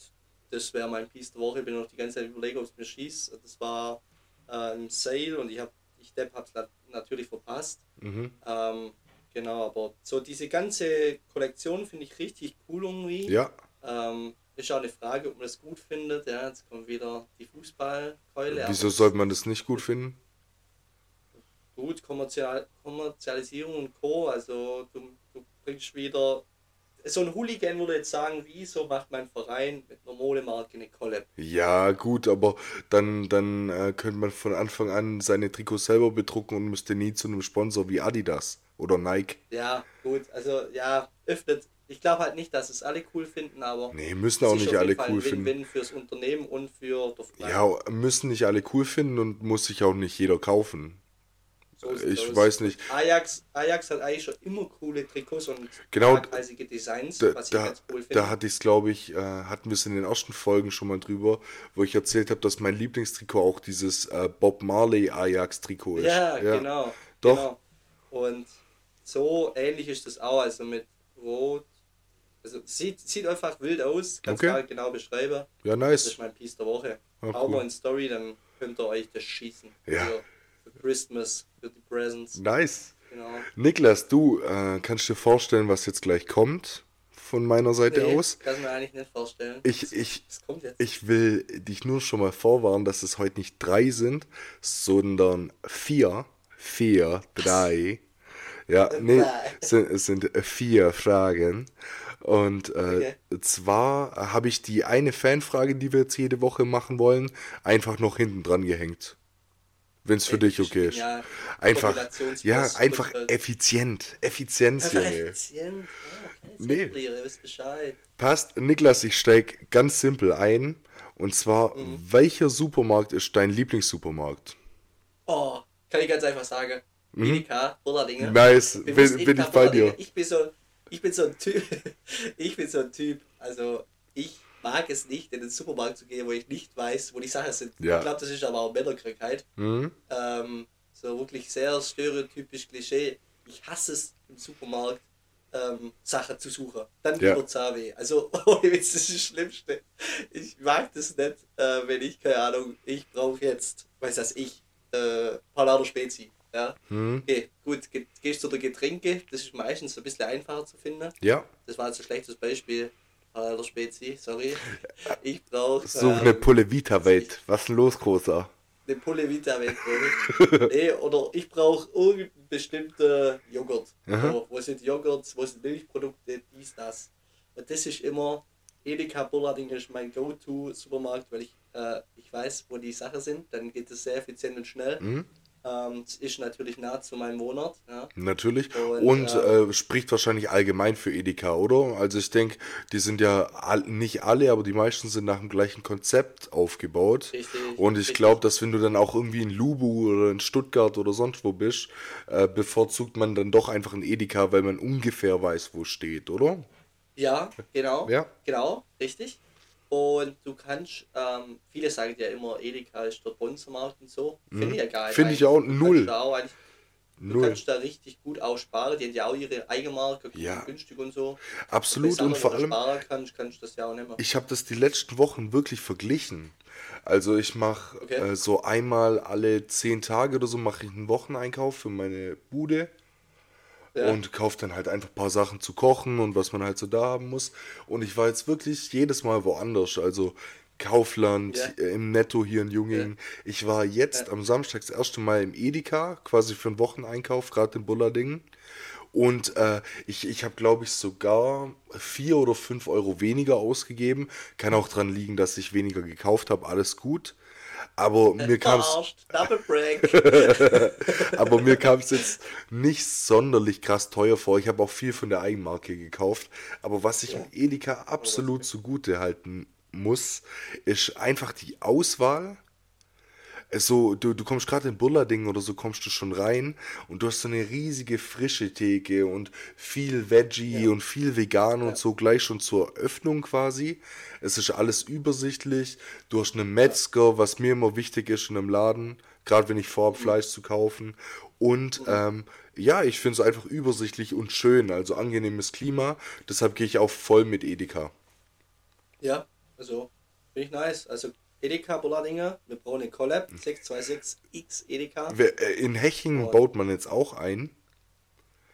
das wäre mein Piece der Woche. Ich bin noch die ganze Zeit überlegen, ob es mir schießt. Das war äh, im Sale und ich habe ich habe es natürlich verpasst. Mhm. Ähm, genau, aber so diese ganze Kollektion finde ich richtig cool irgendwie. Ja. Ähm, ist auch eine Frage, ob man das gut findet. Ja, jetzt kommt wieder die Fußballkeule. Wieso sollte man das nicht gut finden? Gut, Kommerzial Kommerzialisierung und Co. Also du, du bringst wieder so ein Hooligan würde jetzt sagen, wieso macht mein Verein mit einer Modemarke eine Collab? Ja, gut, aber dann, dann äh, könnte man von Anfang an seine Trikots selber bedrucken und müsste nie zu einem Sponsor wie Adidas oder Nike. Ja, gut, also ja, öffnet. Ich glaube halt nicht, dass es alle cool finden, aber. Nee, müssen auch nicht alle cool finden. Win-Win fürs Unternehmen und für. Ja, müssen nicht alle cool finden und muss sich auch nicht jeder kaufen. So ich weiß nicht. Ajax, Ajax hat eigentlich schon immer coole Trikots und genau, Designs, da, was ich da, ganz cool finde. Da hatte ich es, glaube ich, äh, hatten wir es in den ersten Folgen schon mal drüber, wo ich erzählt habe, dass mein Lieblingstrikot auch dieses äh, Bob Marley Ajax-Trikot ist. Ja, ja, genau. Doch. Genau. Und so ähnlich ist das auch, also mit Rot. Also sieht, sieht einfach wild aus, ganz okay. genau beschreiben. Ja, nice. Das ist mein Piece der Woche. Ah, Hau cool. mal in Story, dann könnt ihr euch das schießen. Ja. Für Christmas, für die Presents. Nice. Genau. Niklas, du äh, kannst dir vorstellen, was jetzt gleich kommt von meiner Seite nee, aus. Kann mir eigentlich nicht vorstellen. Ich, ich, ich will dich nur schon mal vorwarnen, dass es heute nicht drei sind, sondern vier. Vier, drei. Ja, *laughs* nee, es sind, es sind vier Fragen. Und äh, okay. zwar habe ich die eine Fanfrage, die wir jetzt jede Woche machen wollen, einfach noch hinten dran gehängt wenn es für dich okay ist. Ja, einfach, ja, einfach effizient. Effizienz, Junge. Effizient. Ja, nee. Passt. Niklas, ich steig ganz simpel ein. Und zwar, mhm. welcher Supermarkt ist dein Lieblingssupermarkt? Oh, kann ich ganz einfach sagen. Mhm. Edeka, Burladinge. Nice, bin, bin ich bei dir. Ich bin so, ich bin so ein Typ, *laughs* ich bin so ein Typ, also ich mag es nicht, in den Supermarkt zu gehen, wo ich nicht weiß, wo die Sachen sind. Ja. Ich glaube, das ist aber auch Männerkrankheit. Mhm. Ähm, so wirklich sehr stereotypisch Klischee. Ich hasse es im Supermarkt, ähm, Sachen zu suchen. Dann ja. wird es Also, *laughs* ohne Witz, das ist das Schlimmste. Ich mag das nicht, äh, wenn ich, keine Ahnung, ich brauche jetzt, weiß das ich, äh, Palader Spezi. Ja. Mhm. Okay, gut, ge gehst du zu Getränke, das ist meistens ein bisschen einfacher zu finden. Ja. Das war jetzt ein schlechtes Beispiel. Alter Spezi, sorry. *laughs* Ich brauche. Such ähm, eine Pulle Vita-Welt. Was ist denn los, Großer? Eine Pulle Vita-Welt, oder? *laughs* nee, oder ich brauche irgendeinen bestimmten Joghurt. So, wo sind Joghurts, wo sind Milchprodukte, dies, das. Und das ist immer, Edeka Bullarding ist mein Go-To-Supermarkt, weil ich, äh, ich weiß, wo die Sachen sind. Dann geht es sehr effizient und schnell. Mhm. Ähm, ist natürlich nah zu meinem Wohnort. Ja. Natürlich. Und, und äh, äh, spricht wahrscheinlich allgemein für Edeka, oder? Also ich denke, die sind ja all, nicht alle, aber die meisten sind nach dem gleichen Konzept aufgebaut. Richtig. Und ich glaube, dass wenn du dann auch irgendwie in Lubu oder in Stuttgart oder sonst wo bist, äh, bevorzugt man dann doch einfach ein Edeka, weil man ungefähr weiß, wo steht, oder? Ja, genau. Ja. Genau, richtig. Und du kannst, ähm, viele sagen ja immer, Edeka ist der Bonzermarkt und so. Finde mhm. ich ja gar nicht. Finde ich auch null. Du, auch du kannst da richtig gut aussparen. Die haben ja auch ihre Eigenmarke, ja. günstig und so. Absolut und, und vor allem. Kannst, kannst das ja auch nicht mehr. Ich habe das die letzten Wochen wirklich verglichen. Also ich mache okay. äh, so einmal alle zehn Tage oder so mache ich einen Wocheneinkauf für meine Bude ja. und kauft dann halt einfach ein paar Sachen zu kochen und was man halt so da haben muss. Und ich war jetzt wirklich jedes Mal woanders. Also Kaufland, ja. Äh, im Netto hier in Jungingen. Ja. Ich war jetzt am Samstag das erste Mal im Edeka, quasi für einen Wocheneinkauf, gerade in Bullardingen. Und äh, ich, ich habe, glaube ich, sogar vier oder fünf Euro weniger ausgegeben. Kann auch daran liegen, dass ich weniger gekauft habe. Alles gut. *laughs* Aber mir kam es. aber mir kam es jetzt nicht sonderlich krass teuer vor. Ich habe auch viel von der Eigenmarke gekauft. Aber was ich ja. mit Edeka absolut zugute halten muss, ist einfach die Auswahl. So, du, du kommst gerade in Burlading oder so, kommst du schon rein und du hast so eine riesige frische Theke und viel Veggie ja. und viel vegan ja. und so gleich schon zur Öffnung quasi. Es ist alles übersichtlich. Du hast einen Metzger, was mir immer wichtig ist in einem Laden, gerade wenn ich vorhabe, mhm. Fleisch zu kaufen. Und mhm. ähm, ja, ich finde es einfach übersichtlich und schön, also angenehmes Klima. Deshalb gehe ich auch voll mit Edeka. Ja, also finde ich nice. Also Edeka Bollardinger, wir brauchen eine Collab 626X Edeka. Äh, in Hechingen und baut man jetzt auch ein.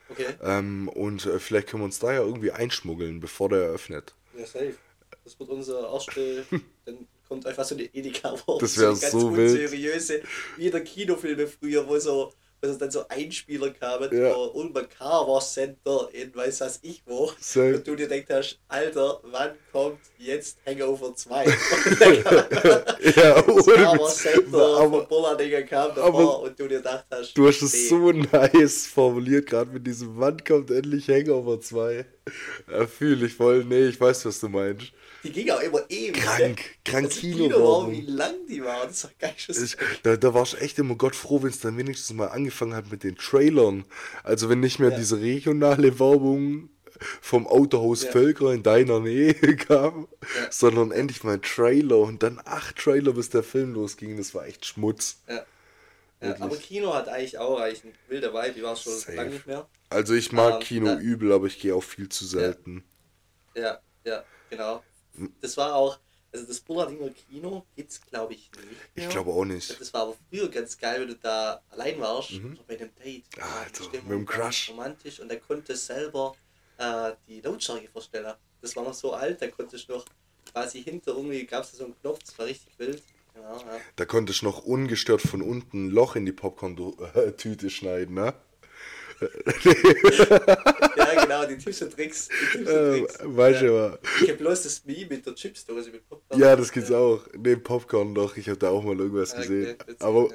Okay. Ähm, und äh, vielleicht können wir uns da ja irgendwie einschmuggeln, bevor der eröffnet. Ja, safe. Das wird unser erste. *laughs* dann kommt einfach so eine Edeka vor. Das wäre so, so wild. seriöse, wie der Kinofilme früher, wo so dass es dann so Einspieler kamen ja. irgendein Carver Center in weiß was ich wo. So. Und du dir denkst hast, Alter, wann kommt jetzt Hangover 2? *laughs* *laughs* ja, das Carver Center aber, von Bollardinger kam davor und du dir gedacht hast, du hast es so nice formuliert, gerade mit diesem Wann kommt endlich Hangover 2? Ja, fühle ich voll. Nee, ich weiß, was du meinst. Die ging auch immer ewig. Krank, ne? krank also Kino. Kino wie lang die war, das war geil. Ich, da, da warst du echt immer Gott froh, wenn es dann wenigstens mal angefangen hat mit den Trailern. Also wenn nicht mehr ja. diese regionale Werbung vom Autohaus ja. Völker in deiner Nähe *laughs* kam, ja. sondern endlich mal ein Trailer und dann acht Trailer, bis der Film losging. Das war echt Schmutz. Ja. Ja, aber Kino hat eigentlich auch eigentlich ein wilder Vibe, die war schon lange nicht mehr. Also ich mag um, ähm, Kino übel, aber ich gehe auch viel zu selten. Ja, ja, genau. Das war auch, also das Bullardinger Kino gibt es glaube ich nicht mehr. Ich glaube auch nicht. Das war aber früher ganz geil, wenn du da allein warst, mhm. bei dem Date. Ah, Alter, mit dem Crush. Romantisch und da konntest selber äh, die Lautstärke verstellen. Das war noch so alt, da konntest du noch quasi hinter irgendwie, gab es so einen Knopf, das war richtig wild. Ja. Da konntest du noch ungestört von unten ein Loch in die Popcorn-Tüte schneiden, ne? ja, genau, die Tipps und Tricks. Die Tipps und Tricks. Weißt du ja. Ich hab bloß das Meme mit der Chipsdose mit Popcorn. Ja, das gibt's ja. auch. Ne, Popcorn doch. Ich habe da auch mal irgendwas okay, gesehen. Witzig, Aber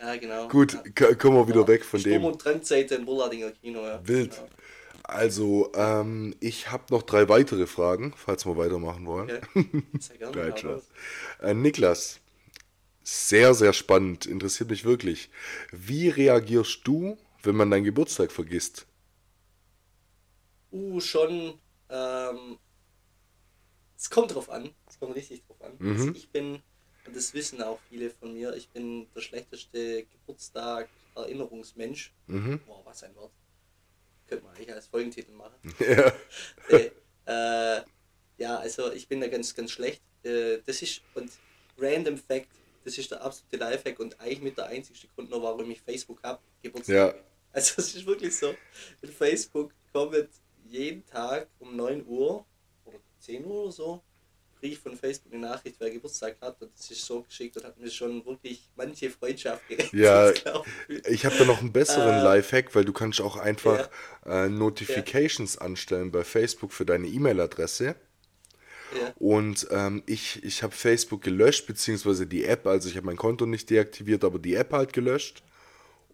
ja. genau. Gut, ja. kommen wir wieder weg von Sturm dem. und Trendseite in Bulladinger Kino, ja. Wild. Genau. Also, ähm, ich habe noch drei weitere Fragen, falls wir weitermachen wollen. Okay. *laughs* Sehr gerne. Nein, äh, Niklas, sehr, sehr spannend, interessiert mich wirklich. Wie reagierst du, wenn man deinen Geburtstag vergisst? Uh, schon. Ähm, es kommt drauf an. Es kommt richtig drauf an. Mhm. Also ich bin, und das wissen auch viele von mir, ich bin der schlechteste Geburtstag-Erinnerungsmensch. Mhm. Boah, was ein Wort. Könnte man eigentlich als Folgentitel machen. *laughs* Ja. *laughs* äh, äh, ja, also ich bin da ganz, ganz schlecht. Äh, das ist, und Random Fact, das ist der absolute Lifehack und eigentlich mit der einzigste Grund, noch, warum ich Facebook habe, Geburtstag. Ja. Also es ist wirklich so, in Facebook kommt jeden Tag um 9 Uhr oder 10 Uhr oder so, ich von Facebook eine Nachricht, wer Geburtstag hat und das ist so geschickt und hat mir schon wirklich manche Freundschaft gerettet. Ja, ich habe da noch einen besseren äh, Lifehack, weil du kannst auch einfach ja. äh, Notifications ja. anstellen bei Facebook für deine E-Mail-Adresse. Ja. Und ähm, ich, ich habe Facebook gelöscht, beziehungsweise die App, also ich habe mein Konto nicht deaktiviert, aber die App halt gelöscht.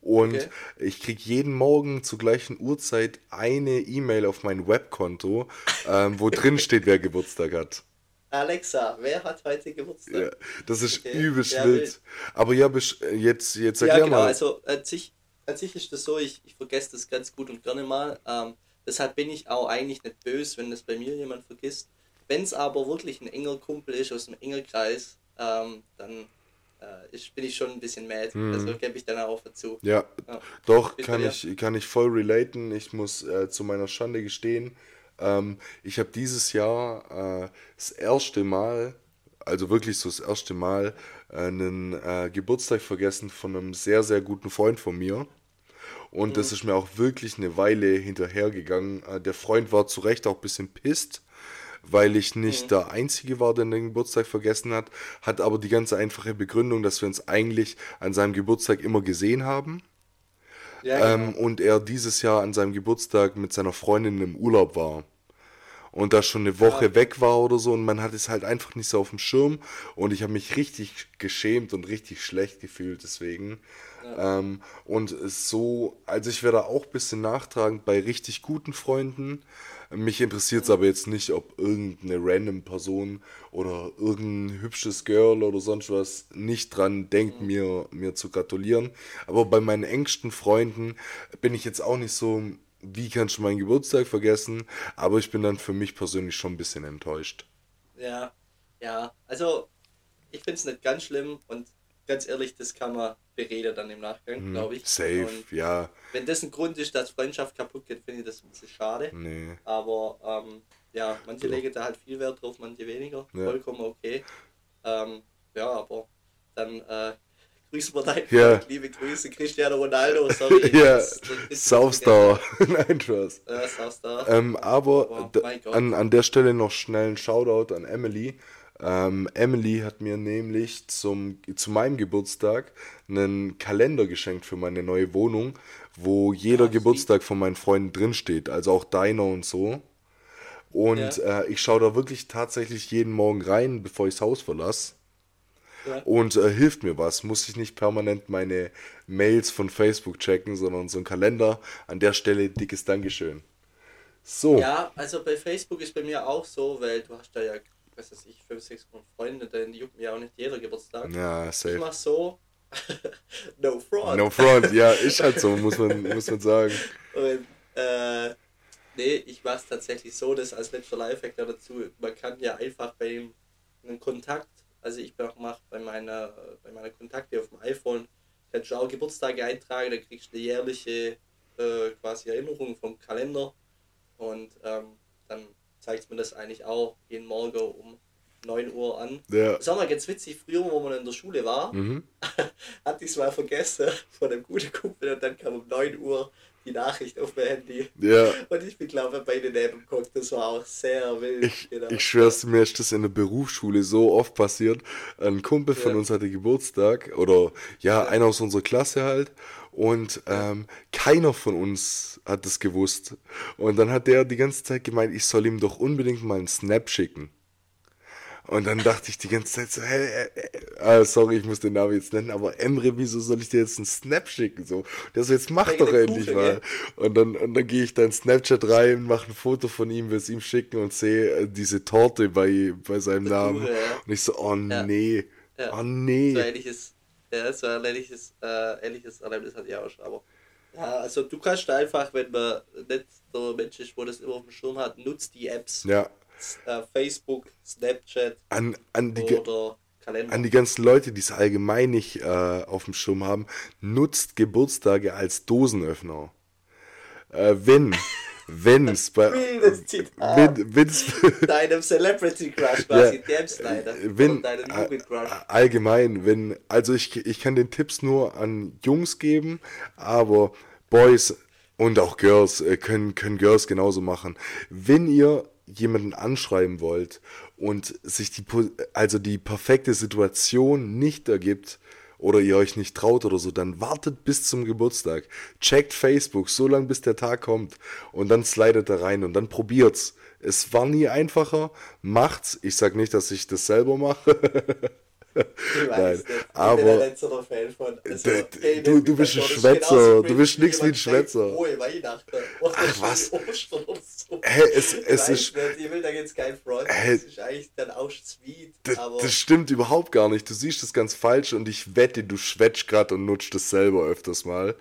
Und okay. ich kriege jeden Morgen zur gleichen Uhrzeit eine E-Mail auf mein Webkonto, ähm, wo drin steht, wer Geburtstag hat. Alexa, wer hat heute Geburtstag? Ja, das ist okay. übelst wild. Aber ja, jetzt, jetzt erklär ja, genau. mal. Also an sich, an sich ist das so, ich, ich vergesse das ganz gut und gerne mal. Ähm, deshalb bin ich auch eigentlich nicht böse, wenn das bei mir jemand vergisst. Wenn es aber wirklich ein enger Kumpel ist aus einem engen Kreis, ähm, dann äh, ich, bin ich schon ein bisschen mad. Mhm. Also gebe ich dann auch dazu. Ja, ja. doch, kann ich, kann ich voll relaten. Ich muss äh, zu meiner Schande gestehen, ähm, ich habe dieses Jahr äh, das erste Mal, also wirklich so das erste Mal, einen äh, Geburtstag vergessen von einem sehr, sehr guten Freund von mir. Und mhm. das ist mir auch wirklich eine Weile hinterhergegangen. Äh, der Freund war zu Recht auch ein bisschen pisst, weil ich nicht mhm. der Einzige war, der den Geburtstag vergessen hat, hat aber die ganz einfache Begründung, dass wir uns eigentlich an seinem Geburtstag immer gesehen haben. Ja, ähm, genau. und er dieses Jahr an seinem Geburtstag mit seiner Freundin im Urlaub war. und da schon eine Woche ja. weg war oder so und man hat es halt einfach nicht so auf dem Schirm und ich habe mich richtig geschämt und richtig schlecht gefühlt deswegen. Ja. Ähm, und so, also ich werde auch ein bisschen nachtragend bei richtig guten Freunden. Mich interessiert es aber jetzt nicht, ob irgendeine random Person oder irgendein hübsches Girl oder sonst was nicht dran denkt, mhm. mir, mir zu gratulieren. Aber bei meinen engsten Freunden bin ich jetzt auch nicht so, wie kannst du meinen Geburtstag vergessen? Aber ich bin dann für mich persönlich schon ein bisschen enttäuscht. Ja, ja. Also, ich finde es nicht ganz schlimm und ganz ehrlich, das kann man bereden dann im Nachgang, mhm, glaube ich. Safe, und ja. Wenn das ein Grund ist, dass Freundschaft kaputt geht, finde ich das ein bisschen schade. Nee. Aber ähm, ja, manche legen da halt viel Wert drauf, manche weniger. Ja. Vollkommen okay. Ähm, ja, aber dann äh, grüßen wir deinen ja. liebe Grüße, Cristiano Ronaldo, sorry. *laughs* ja, Southstar. *laughs* Nein, Spaß. Ja, Southstar. Ähm, aber oh, an, an der Stelle noch schnell ein Shoutout an Emily. Ähm, Emily hat mir nämlich zum, zu meinem Geburtstag einen Kalender geschenkt für meine neue Wohnung, wo jeder ah, Geburtstag von meinen Freunden drinsteht, also auch deiner und so. Und ja. äh, ich schaue da wirklich tatsächlich jeden Morgen rein, bevor ich das Haus verlasse. Ja. Und äh, hilft mir was. Muss ich nicht permanent meine Mails von Facebook checken, sondern so ein Kalender. An der Stelle dickes Dankeschön. So. Ja, also bei Facebook ist bei mir auch so, weil du hast da ja was weiß ich, fünf, sechs Freunde, dann juckt mir auch nicht jeder Geburtstag. Ja, safe. Ich mach so, *laughs* no front. No front, ja, ist halt so, muss man, *laughs* muss man sagen. Und, äh, nee, ich mach's tatsächlich so, dass als letzter Lifehack dazu, man kann ja einfach bei einem Kontakt, also ich mach bei meiner, bei meiner Kontakte auf dem iPhone, kannst du auch Geburtstage eintragen, dann kriegst du eine jährliche äh, quasi Erinnerung vom Kalender und ähm, dann zeigt mir das eigentlich auch jeden Morgen um 9 Uhr an. Ja. Das war mal ganz witzig, früher, wo man in der Schule war, mhm. *laughs* hatte ich es mal vergessen von einem guten Kumpel und dann kam um 9 Uhr die Nachricht auf mein Handy. Ja. Und ich bin, glaube ich, bei den Neben geguckt. Das war auch sehr wild. Ich, genau. ich schwör's, mir ist das in der Berufsschule so oft passiert. Ein Kumpel von ja. uns hatte Geburtstag oder ja, ja, einer aus unserer Klasse halt. Und ähm, keiner von uns hat das gewusst. Und dann hat der die ganze Zeit gemeint, ich soll ihm doch unbedingt mal einen Snap schicken. Und dann dachte ich die ganze Zeit so, hä, äh, äh, ah, sorry, ich muss den Namen jetzt nennen, aber Emre, wieso soll ich dir jetzt einen Snap schicken? So, der so, jetzt mach doch endlich Kuchen, mal. Und dann, und dann gehe ich da in Snapchat rein, mache ein Foto von ihm, will es ihm schicken und sehe äh, diese Torte bei, bei seinem Namen. Kuchen, ja. Und ich so, oh ja. nee, ja. oh nee. So ähnliches ja, so ein ähnliches, äh, ähnliches Erlebnis hatte ich auch schon. Aber ja, also du kannst einfach, wenn man nicht der Mensch ist, wo das immer auf dem Schirm hat, nutzt die Apps. Ja. Äh, Facebook, Snapchat an, an die, oder Kalender. An die ganzen Leute, die es allgemein nicht äh, auf dem Schirm haben, nutzt Geburtstage als Dosenöffner. Äh, wenn *laughs* wenn's bei wenn, wenn's *laughs* deinem Celebrity Crush quasi ja, dem Slider wenn deinem Crush. allgemein wenn also ich ich kann den Tipps nur an Jungs geben aber Boys und auch Girls äh, können können Girls genauso machen. Wenn ihr jemanden anschreiben wollt und sich die also die perfekte Situation nicht ergibt oder ihr euch nicht traut oder so, dann wartet bis zum Geburtstag. Checkt Facebook, so lange bis der Tag kommt und dann slidet da rein und dann probiert's. Es war nie einfacher, macht's. Ich sag nicht, dass ich das selber mache. *laughs* Ich weiß nicht. Aber ich bin ein so Fan von. Also, okay, du, du bist ein Schwätzer. Du bist nichts wie ein Schwätzer. Frohe Weihnachten. Ach, was? Ostern und so. Hey, es, es ist. Nicht. Ich will da jetzt kein Front. Hey, das ist eigentlich dann auch sweet. Das stimmt überhaupt gar nicht. Du siehst das ganz falsch und ich wette, du schwätzt gerade und nutzt das selber öfters mal.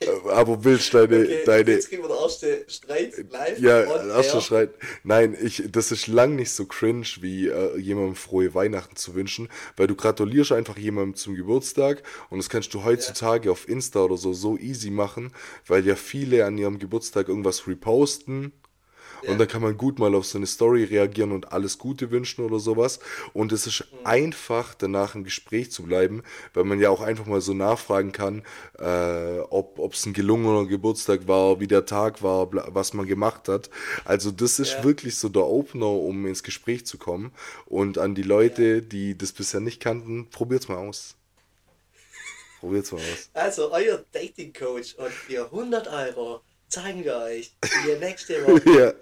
Äh, aber willst deine. Okay, deine jetzt kriegen wir den ersten Streit live. Ja, erster Streit. Nein, ich, das ist lang nicht so cringe, wie äh, jemandem frohe Weihnachten zu wünschen, weil du gratulierst einfach jemandem zum Geburtstag und das kannst du heutzutage ja. auf Insta oder so so easy machen, weil ja viele an ihrem Geburtstag irgendwas reposten ja. Und dann kann man gut mal auf so eine Story reagieren und alles Gute wünschen oder sowas. Und es ist mhm. einfach, danach im Gespräch zu bleiben, weil man ja auch einfach mal so nachfragen kann, äh, ob es ein gelungener Geburtstag war, wie der Tag war, was man gemacht hat. Also das ist ja. wirklich so der Opener, um ins Gespräch zu kommen. Und an die Leute, die das bisher nicht kannten, probiert's mal aus. Probiert's mal aus. Also euer Dating Coach und für 100 Euro zeigen wir euch die *laughs* nächste Woche ja,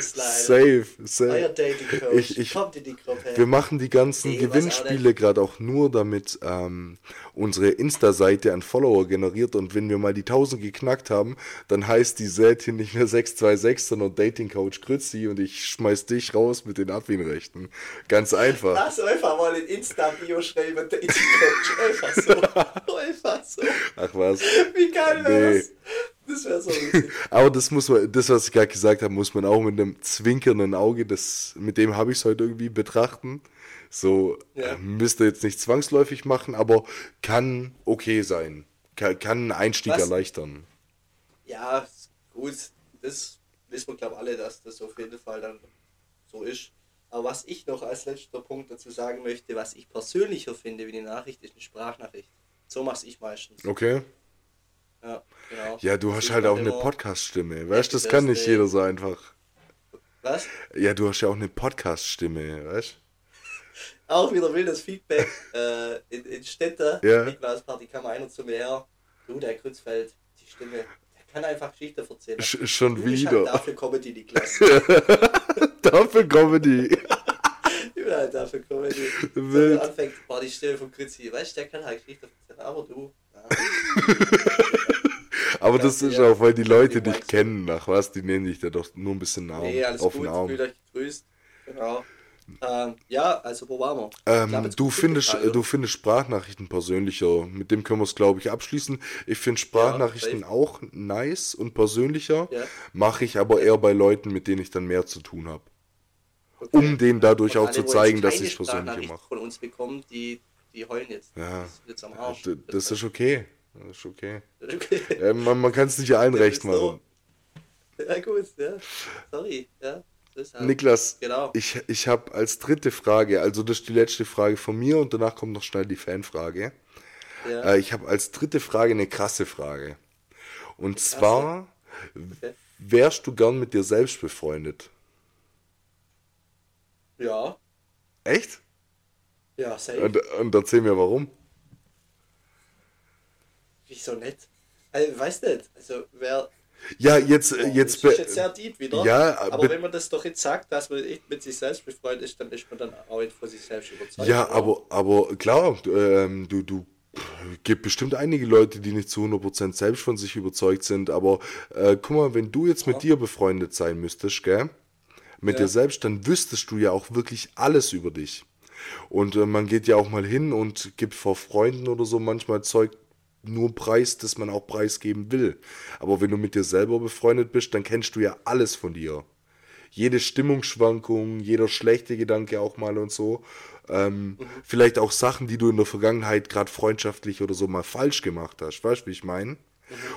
Safe, safe. Euer Dating Coach. Ich, ich, Kommt in die Gruppe. Wir machen die ganzen nee, Gewinnspiele gerade auch nur, damit ähm, unsere Insta-Seite an Follower generiert und wenn wir mal die 1000 geknackt haben, dann heißt die Seite nicht mehr 626, sondern Dating Coach Grützi und ich schmeiß dich raus mit den Admin-Rechten. Ganz einfach. Lass einfach mal in Insta-Bio schreiben, Dating Coach. Einfach so. *laughs* einfach so. Ach was. Wie geil wäre nee. das? Das wäre so *laughs* lustig. Aber das muss man, das, was ich gerade gesagt habe, muss man auch mit einem zwinkernden Auge, das, mit dem habe ich es heute irgendwie betrachten. So, ja. äh, müsste jetzt nicht zwangsläufig machen, aber kann okay sein. Kann, kann einen Einstieg was? erleichtern. Ja, gut. Das wissen wir, glaube ich, alle, dass das auf jeden Fall dann so ist. Aber was ich noch als letzter Punkt dazu sagen möchte, was ich persönlicher finde wie die Nachricht, ist eine Sprachnachricht. So mache ich meistens. Okay. Ja, genau. Ja, du hast halt auch eine Podcast-Stimme. Weißt du, das kann nicht jeder so einfach. Was? Ja, du hast ja auch eine Podcast-Stimme, weißt Auch wieder wildes Feedback *laughs* äh, in, in Städte. Ja. Niklas Party kam einer zu mir her. Du, der Kruzfeld, die Stimme, der kann einfach Geschichte erzählen. Sch schon du wieder. Halt dafür Comedy, Niklas. *laughs* dafür Comedy. ich bin halt dafür Comedy. Wenn er anfängt, war die Stimme von Krützi. Weißt du, der kann halt Geschichte erzählen, aber du. *laughs* Aber das ist auch, weil die Leute dich kennen, nach was? Die nehmen dich da doch nur ein bisschen Namen nee, alles auf gut, den Arm. euch gegrüßt. Genau. Ähm, ja, also wo waren wir? Ähm, glaub, du, findest, du findest Sprachnachrichten persönlicher. Mit dem können wir es, glaube ich, abschließen. Ich finde Sprachnachrichten ja, auch nice und persönlicher. Ja. Mache ich aber eher bei Leuten, mit denen ich dann mehr zu tun habe. Okay. Um denen dadurch und auch zu zeigen, dass ich es persönlicher mache. von uns bekommen, die, die heulen jetzt. Ja. Das. Das, das ist okay. Das ist okay. okay. Ja, man man kann es nicht allen recht machen. Ja, gut, ja. Sorry, ja. Halt, Niklas, genau. ich, ich habe als dritte Frage, also das ist die letzte Frage von mir und danach kommt noch schnell die Fanfrage. Ja. Äh, ich habe als dritte Frage eine krasse Frage. Und krasse? zwar, okay. wärst du gern mit dir selbst befreundet? Ja. Echt? Ja, safe. Und, und erzähl mir warum. Wieso nicht? Also, weißt du nicht, also wer. Ja, jetzt. Oh, jetzt das ist jetzt sehr deep wieder. Ja, aber wenn man das doch jetzt sagt, dass man echt mit sich selbst befreundet ist, dann ist man dann auch von sich selbst überzeugt. Ja, aber, aber klar, ähm, du, du gibt bestimmt einige Leute, die nicht zu 100% selbst von sich überzeugt sind, aber äh, guck mal, wenn du jetzt mit ja. dir befreundet sein müsstest, gell? Mit ja. dir selbst, dann wüsstest du ja auch wirklich alles über dich. Und äh, man geht ja auch mal hin und gibt vor Freunden oder so manchmal Zeug nur Preis, das man auch preisgeben will. Aber wenn du mit dir selber befreundet bist, dann kennst du ja alles von dir. Jede Stimmungsschwankung, jeder schlechte Gedanke auch mal und so. Ähm, mhm. Vielleicht auch Sachen, die du in der Vergangenheit gerade freundschaftlich oder so mal falsch gemacht hast. Weißt du, wie ich meine?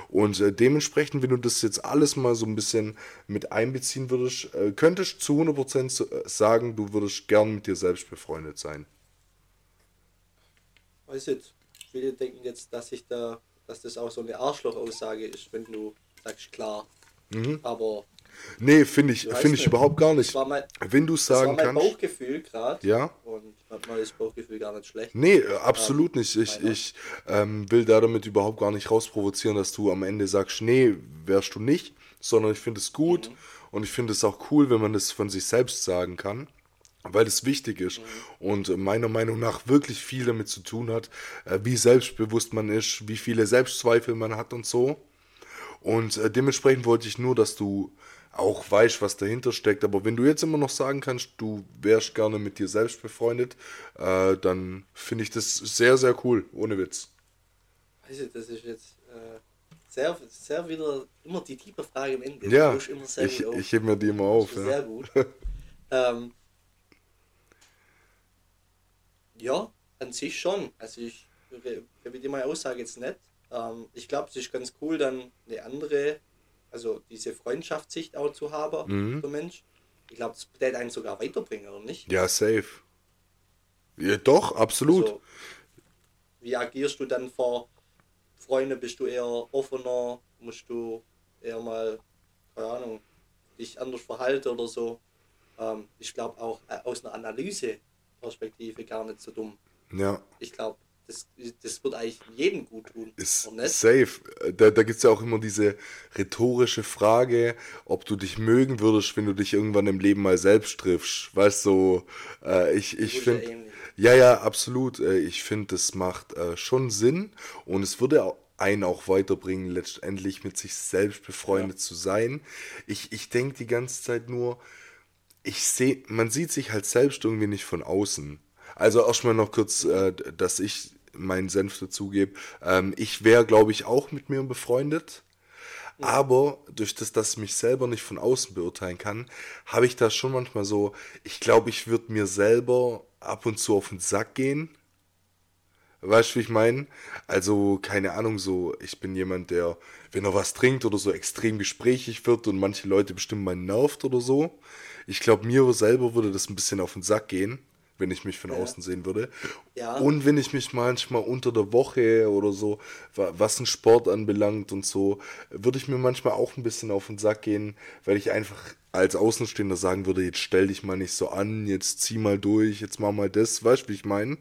Und äh, dementsprechend, wenn du das jetzt alles mal so ein bisschen mit einbeziehen würdest, äh, könntest du zu 100% äh, sagen, du würdest gern mit dir selbst befreundet sein. Weiß jetzt viele denken jetzt, dass ich da, dass das auch so eine Arschloch-Aussage ist, wenn du sagst klar. Mhm. Aber. Nee, finde ich, find ich überhaupt gar nicht. Mein, wenn du sagen kannst. Das war mein kannst, Bauchgefühl gerade. Ja. Und manchmal ist Bauchgefühl gar nicht schlecht. Nee, äh, absolut ähm, nicht. Ich, ich ähm, will da damit überhaupt gar nicht rausprovozieren, dass du am Ende sagst, nee, wärst du nicht, sondern ich finde es gut mhm. und ich finde es auch cool, wenn man das von sich selbst sagen kann weil es wichtig ist und meiner Meinung nach wirklich viel damit zu tun hat, äh, wie selbstbewusst man ist, wie viele Selbstzweifel man hat und so. Und äh, dementsprechend wollte ich nur, dass du auch weißt, was dahinter steckt. Aber wenn du jetzt immer noch sagen kannst, du wärst gerne mit dir selbst befreundet, äh, dann finde ich das sehr, sehr cool, ohne Witz. Also, das ist jetzt sehr, sehr wieder immer die tiefe Frage im Ende. Ja, ich, ich hebe mir die immer auf. Ja. Sehr gut. *laughs* ähm, Ja, an sich schon. Also ich revidiere meine Aussage jetzt nicht. Ähm, ich glaube, es ist ganz cool, dann eine andere, also diese Freundschaftssicht auch zu haben, mhm. der Mensch. Ich glaube, das wird einen sogar weiterbringen, oder nicht? Ja, safe. Ja, doch, absolut. Also, wie agierst du dann vor Freunden? Bist du eher offener? Musst du eher mal, keine Ahnung, dich anders verhalten oder so? Ähm, ich glaube auch äh, aus einer Analyse Perspektive gar nicht so dumm. Ja. Ich glaube, das, das wird eigentlich jedem gut tun. Ist safe. Da, da gibt es ja auch immer diese rhetorische Frage, ob du dich mögen würdest, wenn du dich irgendwann im Leben mal selbst triffst. Weißt du, so, äh, ich, ich finde. Ja, ja, absolut. Äh, ich finde, das macht äh, schon Sinn und es würde einen auch weiterbringen, letztendlich mit sich selbst befreundet ja. zu sein. Ich, ich denke die ganze Zeit nur, ich sehe, man sieht sich halt selbst irgendwie nicht von außen. Also erstmal noch kurz, äh, dass ich meinen Senf dazugebe. Ähm, ich wäre, glaube ich, auch mit mir befreundet. Ja. Aber durch das, dass ich mich selber nicht von außen beurteilen kann, habe ich da schon manchmal so, ich glaube, ich würde mir selber ab und zu auf den Sack gehen. Weißt du, wie ich meine? Also, keine Ahnung, so, ich bin jemand, der, wenn er was trinkt oder so, extrem gesprächig wird und manche Leute bestimmt mal nervt oder so. Ich glaube, mir selber würde das ein bisschen auf den Sack gehen wenn ich mich von ja. außen sehen würde. Ja. Und wenn ich mich manchmal unter der Woche oder so, was den Sport anbelangt und so, würde ich mir manchmal auch ein bisschen auf den Sack gehen, weil ich einfach als Außenstehender sagen würde, jetzt stell dich mal nicht so an, jetzt zieh mal durch, jetzt mach mal das, weißt du, wie ich meine? Mhm.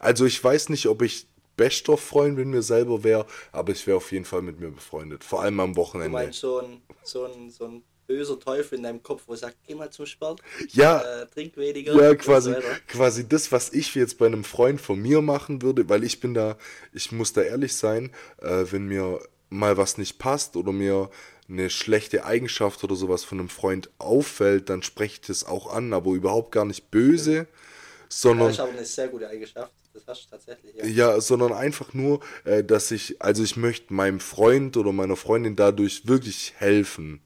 Also ich weiß nicht, ob ich bester Freund mit mir selber wäre, aber ich wäre auf jeden Fall mit mir befreundet, vor allem am Wochenende. Du meinst so ein, so ein, so ein böser Teufel in deinem Kopf, wo sagt, geh mal zum Sport, ja, äh, trink weniger. Ja, quasi, so quasi das, was ich jetzt bei einem Freund von mir machen würde, weil ich bin da, ich muss da ehrlich sein, äh, wenn mir mal was nicht passt oder mir eine schlechte Eigenschaft oder sowas von einem Freund auffällt, dann spreche ich das auch an, aber überhaupt gar nicht böse, sondern... Das ist aber eine sehr gute Eigenschaft. Das hast du tatsächlich. Ja, ja sondern einfach nur, äh, dass ich, also ich möchte meinem Freund oder meiner Freundin dadurch wirklich helfen.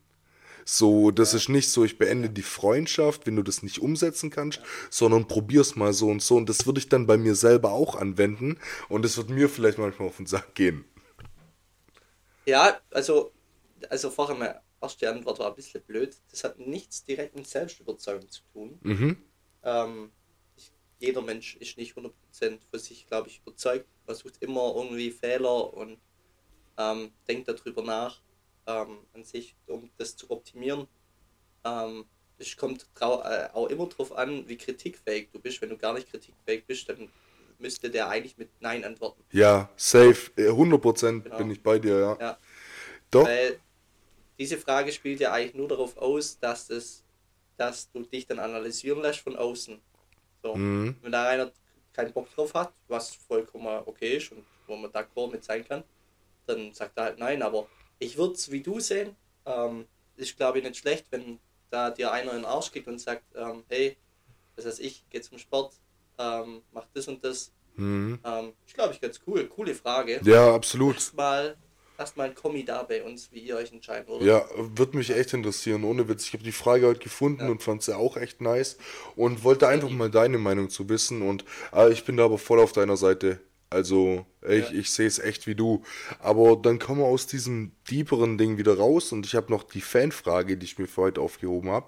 So, das ist nicht so, ich beende die Freundschaft, wenn du das nicht umsetzen kannst, sondern probier's mal so und so. Und das würde ich dann bei mir selber auch anwenden. Und es wird mir vielleicht manchmal auf den Sack gehen. Ja, also, also vorher meine erste Antwort war ein bisschen blöd. Das hat nichts direkt mit Selbstüberzeugung zu tun. Mhm. Ähm, ich, jeder Mensch ist nicht 100% für sich, glaube ich, überzeugt. Man sucht immer irgendwie Fehler und ähm, denkt darüber nach ähm, an sich, um das zu optimieren. Ähm, es kommt äh, auch immer darauf an, wie kritikfähig du bist. Wenn du gar nicht kritikfähig bist, dann müsste der eigentlich mit Nein antworten. Ja, safe. 100% genau. bin ich bei dir, ja. ja. Doch. Weil diese Frage spielt ja eigentlich nur darauf aus, dass, es, dass du dich dann analysieren lässt von außen. So. Mhm. Wenn da einer keinen Bock drauf hat, was vollkommen okay ist und wo man d'accord mit sein kann, dann sagt er halt nein, aber ich würde es wie du sehen. Ähm, ist, glaube ich, nicht schlecht, wenn da dir einer in den Arsch kickt und sagt, ähm, hey, das heißt ich, gehe zum Sport, ähm, mach das und das. Mhm. Ähm, ist, glaube ich, ganz cool. Coole Frage. Ja, absolut. Erstmal erstmal ein Kommi da bei uns, wie ihr euch entscheiden würdet. Ja, würde mich echt interessieren, ohne Witz. Ich habe die Frage heute gefunden ja. und fand sie auch echt nice und wollte einfach mal deine Meinung zu wissen und äh, ich bin da aber voll auf deiner Seite. Also, ich, ja. ich sehe es echt wie du. Aber dann kommen wir aus diesem deeperen Ding wieder raus und ich habe noch die Fanfrage, die ich mir für heute aufgehoben habe.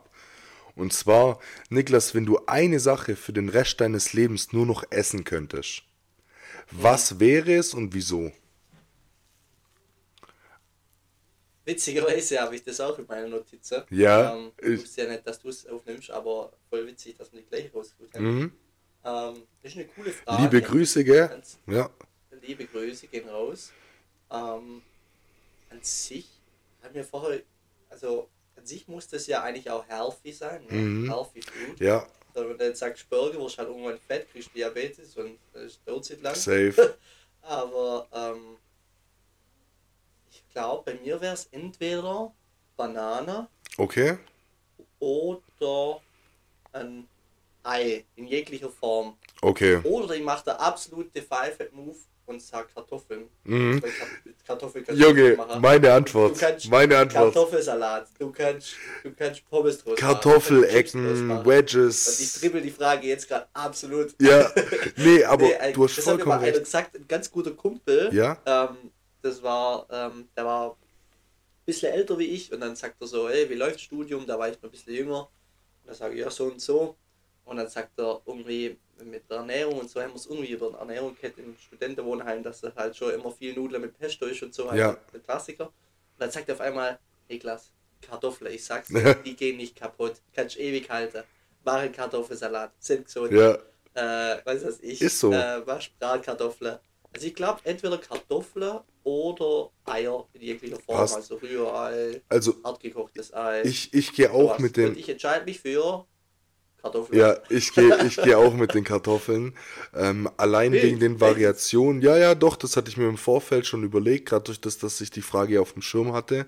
Und zwar, Niklas, wenn du eine Sache für den Rest deines Lebens nur noch essen könntest, was wäre es und wieso? Witzigerweise habe ich das auch in meiner Notizen. Ja. Ähm, ich wusste ja nicht, dass du es aufnimmst, aber voll witzig, dass wir die gleich rausgesucht haben. Mhm. Ähm, ist eine coole Frage. Liebe Grüße, gell? Ja. Liebe Grüße gehen raus. Ähm, an sich haben wir vorher, also an sich muss das ja eigentlich auch healthy sein, ne? mhm. healthy food. Ja. wenn du jetzt sagst Burger, wirst du halt irgendwann fett, kriegst Diabetes und das dauert sich lang. Safe. *laughs* Aber ähm, ich glaube, bei mir wäre es entweder Banane. Okay. Oder ein Ei in jeglicher Form. Okay. Oder ich mache der absolute Five-Move und sage Kartoffeln. Mhm. Kartoffeln Junge, meine Antwort. meine Antwort. Kartoffelsalat. Du kannst, du kannst Pommes draus Kartoffelecken, Wedges. Und ich dribbel die Frage jetzt gerade absolut. Ja, *laughs* nee, aber nee, du hast das vollkommen hat mir mal recht. gesagt, ein ganz guter Kumpel. Ja. Ähm, das war, ähm, der war ein bisschen älter wie ich und dann sagt er so, hey, wie läuft Studium? Da war ich noch ein bisschen jünger. Und dann sage ich, ja, so und so. Und dann sagt er irgendwie mit der Ernährung und so haben wir es irgendwie über eine Ernährung gehabt im Studentenwohnheim, dass das halt schon immer viel Nudeln mit Pesto ist und so, halt ja. der Klassiker. Und dann sagt er auf einmal, Niklas, Kartoffeln, ich sag's, *laughs* die gehen nicht kaputt, kannst ewig halten. Waren Kartoffelsalat, sind gesund. Ja. äh, weiß was ich, Ist so. äh, was Bratkartoffeln. Also ich glaube entweder Kartoffeln oder Eier in jeglicher Form, Passt. also Rührei, Also hartgekochtes Ei. ich, ich gehe auch mit den. Und ich entscheide mich für Kartoffeln. Ja, ich gehe ich geh auch mit den Kartoffeln. Ähm, allein Wild, wegen den? Variationen. Ja, ja, doch, das hatte ich mir im Vorfeld schon überlegt, gerade durch das, dass ich die Frage auf dem Schirm hatte.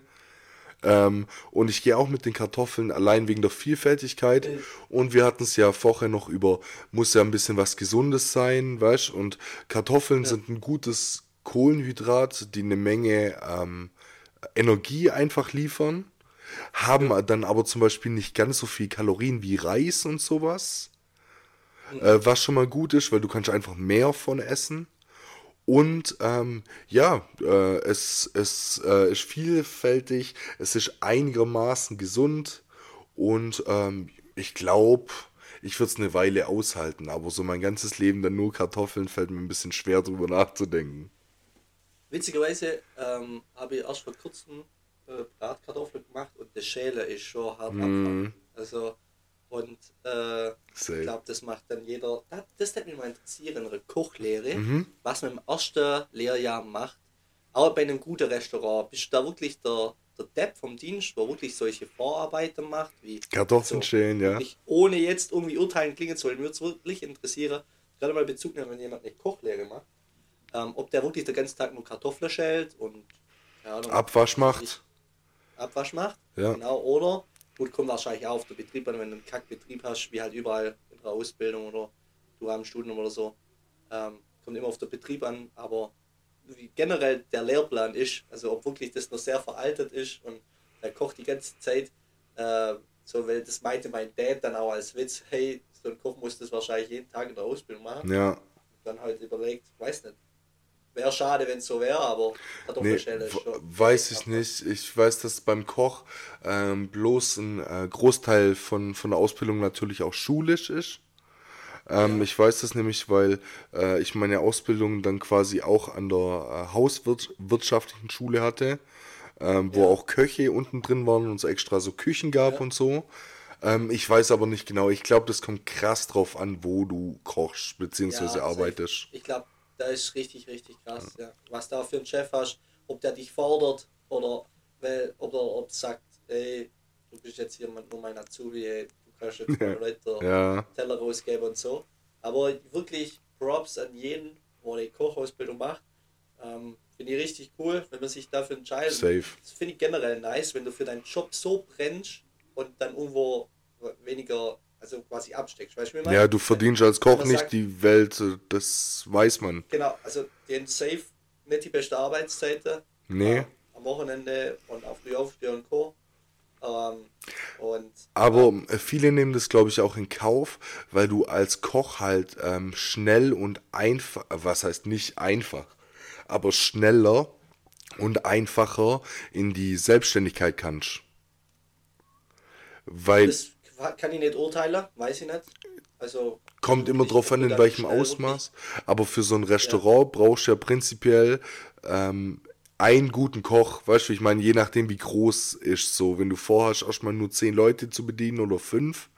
Ähm, und ich gehe auch mit den Kartoffeln allein wegen der Vielfältigkeit. Und wir hatten es ja vorher noch über, muss ja ein bisschen was Gesundes sein, weißt Und Kartoffeln sind ein gutes Kohlenhydrat, die eine Menge ähm, Energie einfach liefern haben dann aber zum Beispiel nicht ganz so viel Kalorien wie Reis und sowas. Äh, was schon mal gut ist, weil du kannst einfach mehr von essen. Und ähm, ja, äh, es, es äh, ist vielfältig, es ist einigermaßen gesund und ähm, ich glaube, ich würde es eine Weile aushalten, aber so mein ganzes Leben dann nur Kartoffeln fällt mir ein bisschen schwer drüber nachzudenken. Witzigerweise ähm, habe ich erst vor kurzem äh, Bratkartoffeln gemacht und das Schäle ist schon hart mm. Also, und äh, ich glaube, das macht dann jeder. Das, das würde mich mal interessieren, eine Kochlehre, Mhm. was man im ersten Lehrjahr macht. Aber bei einem guten Restaurant, bist du da wirklich der, der Depp vom Dienst, der wirklich solche Vorarbeiten macht, wie Kartoffeln schälen, ja. ohne jetzt irgendwie urteilen klingen zu wollen, würde es wirklich interessieren, gerade mal Bezug nehmen, wenn jemand eine Kochlehre macht, ähm, ob der wirklich den ganzen Tag nur Kartoffeln schält und Ahnung, Abwasch macht. Abwasch macht. Ja. Genau, oder gut, kommt wahrscheinlich auch auf den Betrieb an, wenn du einen Kackbetrieb hast, wie halt überall in der Ausbildung oder du am Studium oder so. Ähm, kommt immer auf den Betrieb an, aber wie generell der Lehrplan ist, also ob wirklich das noch sehr veraltet ist und er kocht die ganze Zeit, äh, so, weil das meinte mein Dad dann auch als Witz, hey, so ein Koch muss das wahrscheinlich jeden Tag in der Ausbildung machen. Ja. Dann halt überlegt, weiß nicht. Wäre schade, wenn es so wäre, aber Nee, Kartoffelschäle ist w- schon. weiß ich nicht. Ich weiß, dass beim Koch ähm, bloß ein äh, Großteil von, von der Ausbildung natürlich auch schulisch ist. Ähm, Ich weiß das nämlich, weil äh, ich meine Ausbildung dann quasi auch an der äh, hauswirtschaftlichen Schule hatte, ähm, wo Ja. auch Köche unten drin waren und es extra so Küchen gab Ja. und so. Ähm, ich weiß aber nicht genau. Ich glaube, das kommt krass drauf an, wo du kochst bzw. arbeitest. Ich glaube, da ist richtig, richtig krass, ja. Was da für einen Chef hast, ob der dich fordert oder weil, oder ob sagt, ey, du bist jetzt hier nur mein Azubi, ey, du kannst jetzt mal Leute Ja, Teller rausgeben und so. Aber wirklich Props an jeden, der eine Kochausbildung macht. Ähm, finde ich richtig cool, wenn man sich dafür entscheidet. safe. Das finde ich generell nice, wenn du für deinen Job so brennst und dann irgendwo weniger, also quasi absteckst. Weißt du? Ja, du verdienst als Koch nicht sagt- die Welt, äh, das weiß man. Genau, also den Safe nicht die beste Arbeitszeiten. Nee. Ähm, am Wochenende und auch früh aufstehen und Co. Ähm, und Aber äh, viele nehmen das, glaube ich, auch in Kauf, weil du als Koch halt ähm, schnell und einfach, was heißt nicht einfach, aber schneller und einfacher in die Selbstständigkeit kannst. Weil das kann ich nicht urteilen, weiß ich nicht. Also kommt immer drauf an, in welchem Ausmaß. Aber für so ein Restaurant brauchst du ja prinzipiell ähm, einen guten Koch. Weißt du, ich meine, je nachdem, wie groß ist so. Wenn du vorhast, erstmal nur zehn Leute zu bedienen oder fünf,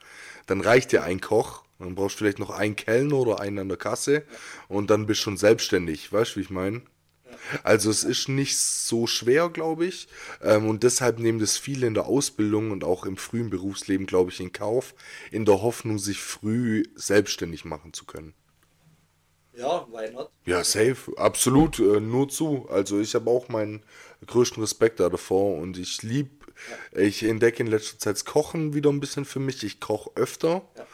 dann reicht dir ein Koch. Dann brauchst du vielleicht noch einen Kellner oder einen an der Kasse und dann bist du schon selbstständig. Weißt du, wie ich meine? Also es ist nicht so schwer, glaube ich. Ähm, und deshalb nehmen das viele in der Ausbildung und auch im frühen Berufsleben, glaube ich, in Kauf, in der Hoffnung, sich früh selbstständig machen zu können. Ja, why not? Ja, safe, absolut, äh, nur zu. Also ich habe auch meinen größten Respekt da davor und ich lieb, ich entdecke in letzter Zeit das Kochen wieder ein bisschen für mich. Ich koche öfter Ja.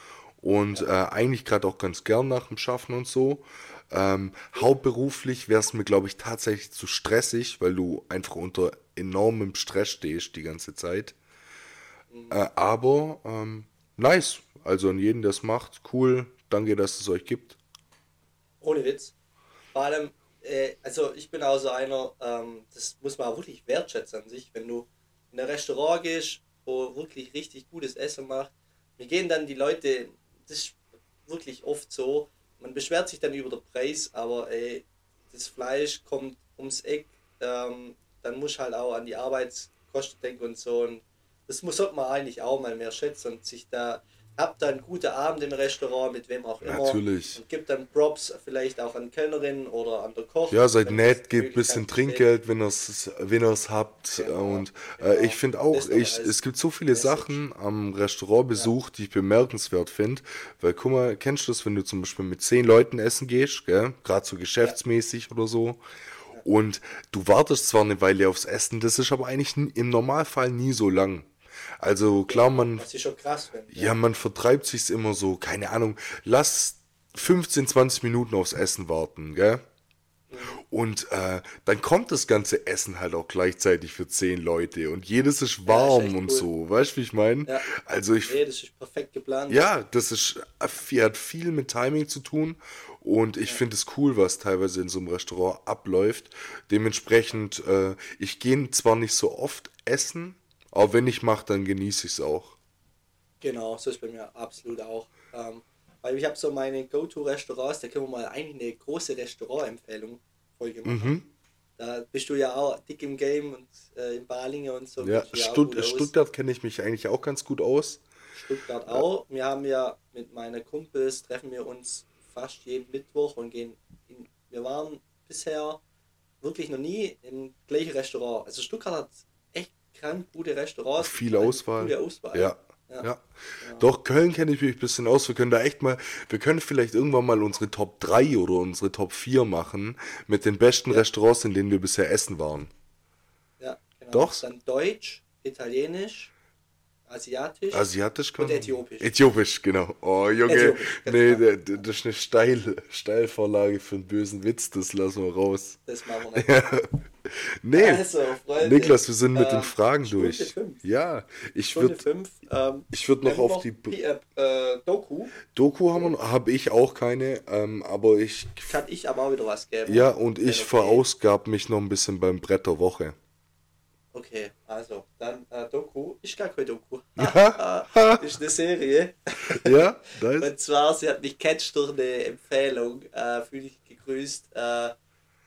und äh, eigentlich gerade auch ganz gern nach dem Schaffen und so. Ähm, hauptberuflich wäre es mir, glaube ich, tatsächlich zu stressig, weil du einfach unter enormem Stress stehst die ganze Zeit. Äh, aber ähm, nice. Also an jeden, der es macht, cool. Danke, dass es euch gibt. Ohne Witz. Vor allem, äh, also ich bin auch so einer, ähm, das muss man auch wirklich wertschätzen an sich, wenn du in ein Restaurant gehst, wo wirklich richtig gutes Essen macht. Mir gehen dann die Leute, das ist wirklich oft so, man beschwert sich dann über den Preis, aber ey, das Fleisch kommt ums Eck, ähm, dann muss halt auch an die Arbeitskosten denken und so. Und das muss sollte man eigentlich auch mal mehr schätzen und sich da. Hab dann gute Abend im Restaurant, mit wem auch immer. Natürlich. Und gibt dann Props vielleicht auch an Kellnerin oder an der Koch. Ja, seid nett, gebt ein bisschen Trinkgeld, wenn ihr es wenn ihr's habt. Genau, und äh, genau. ich finde auch, ich, es gibt so viele Sachen am Restaurantbesuch, ja. die ich bemerkenswert finde. Weil guck mal, kennst du das, wenn du zum Beispiel mit zehn Leuten essen gehst? Gerade so geschäftsmäßig ja. oder so. Und du wartest zwar eine Weile aufs Essen, das ist aber eigentlich im Normalfall nie so lang. Also klar, man. Was ich schon krass finde. Ja, man vertreibt sich's immer so, keine Ahnung. Lass 15, 20 Minuten aufs Essen warten, gell? Mhm. Und äh, dann kommt das ganze Essen halt auch gleichzeitig für zehn Leute und jedes ist warm ja, ist und cool. so. Weißt du, wie ich meine? Ja. Also ich. Nee, das ist perfekt geplant. Ja, das ist, hat viel mit Timing zu tun und ich ja. finde es cool, was teilweise in so einem Restaurant abläuft. Dementsprechend, äh, ich gehe zwar nicht so oft essen, aber wenn ich mache, dann genieße ich es auch. Genau, so ist bei mir absolut auch. Ähm, weil ich habe so meine Go-To-Restaurants, da können wir mal eigentlich eine große Restaurant-Empfehlung Folge machen. Mhm. Da bist du ja auch dick im Game und äh, in Balingen und so. Ja, Stutt Stuttgart kenne ich mich eigentlich auch ganz gut aus. Stuttgart ja. auch. Wir haben ja mit meinen Kumpels, treffen wir uns fast jeden Mittwoch und gehen in, wir waren bisher wirklich noch nie im gleichen Restaurant. Also Stuttgart hat krank gute Restaurants. Viel Auswahl. Gute Auswahl. Ja. Ja. ja. Doch, Köln kenne ich mich ein bisschen aus. Wir können da echt mal, wir können vielleicht irgendwann mal unsere Top 3 oder unsere Top 4 machen mit den besten ja. Restaurants, in denen wir bisher essen waren. Ja, genau. Doch? Dann Deutsch, Italienisch, Asiatisch, Asiatisch und Äthiopisch. Äthiopisch, genau. Oh, Junge, nee, das ist eine Steil, Steilvorlage für einen bösen Witz, das lassen wir raus. Das machen wir *laughs* nicht. Ja. Nee, also, Freunde, Niklas, wir sind mit ähm, den Fragen Stunde durch. Fünf. Ja, ich würde ähm, ich würde noch auf die äh, äh, Doku. Doku haben wir, habe ich auch keine, ähm, aber ich kann ich aber auch wieder was geben. Ja, und ich okay. verausgab mich noch ein bisschen beim Brett der Woche. Okay, also dann äh, Doku. Ich gar keine Doku. Ja. *laughs* ist eine Serie. *laughs* Ja, nice. Und zwar, sie hat mich catcht durch eine Empfehlung. Äh, Fühle ich gegrüßt. Äh,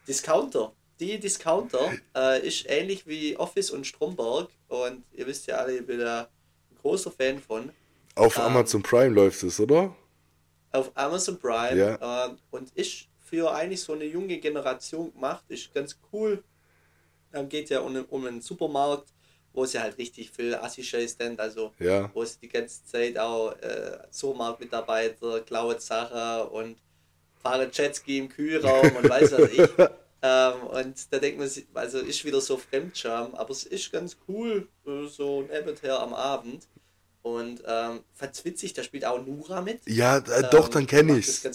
Discounter. Die Discounter äh, ist ähnlich wie Office und Stromberg. Und ihr wisst ja alle, ich bin da ein großer Fan von. Auf ähm, Amazon Prime läuft es, oder? Auf Amazon Prime. Ja. Ähm, und ist für eigentlich so eine junge Generation gemacht. Ist ganz cool ähm, geht ja um, um einen Supermarkt, wo sie halt richtig viel Assi-Scheiß sind, also ja. wo sie die ganze Zeit auch äh, Supermarktmitarbeiter klauen Sachen und fahren Jetski im Kühlraum und weiß was ich. *laughs* ähm, und da denkt man sich, also ist wieder so Fremdscham, aber es ist ganz cool, so nebenher am Abend. Und ähm, fand's witzig, da spielt auch Nura mit. Ja, äh, doch, dann kenne ich's.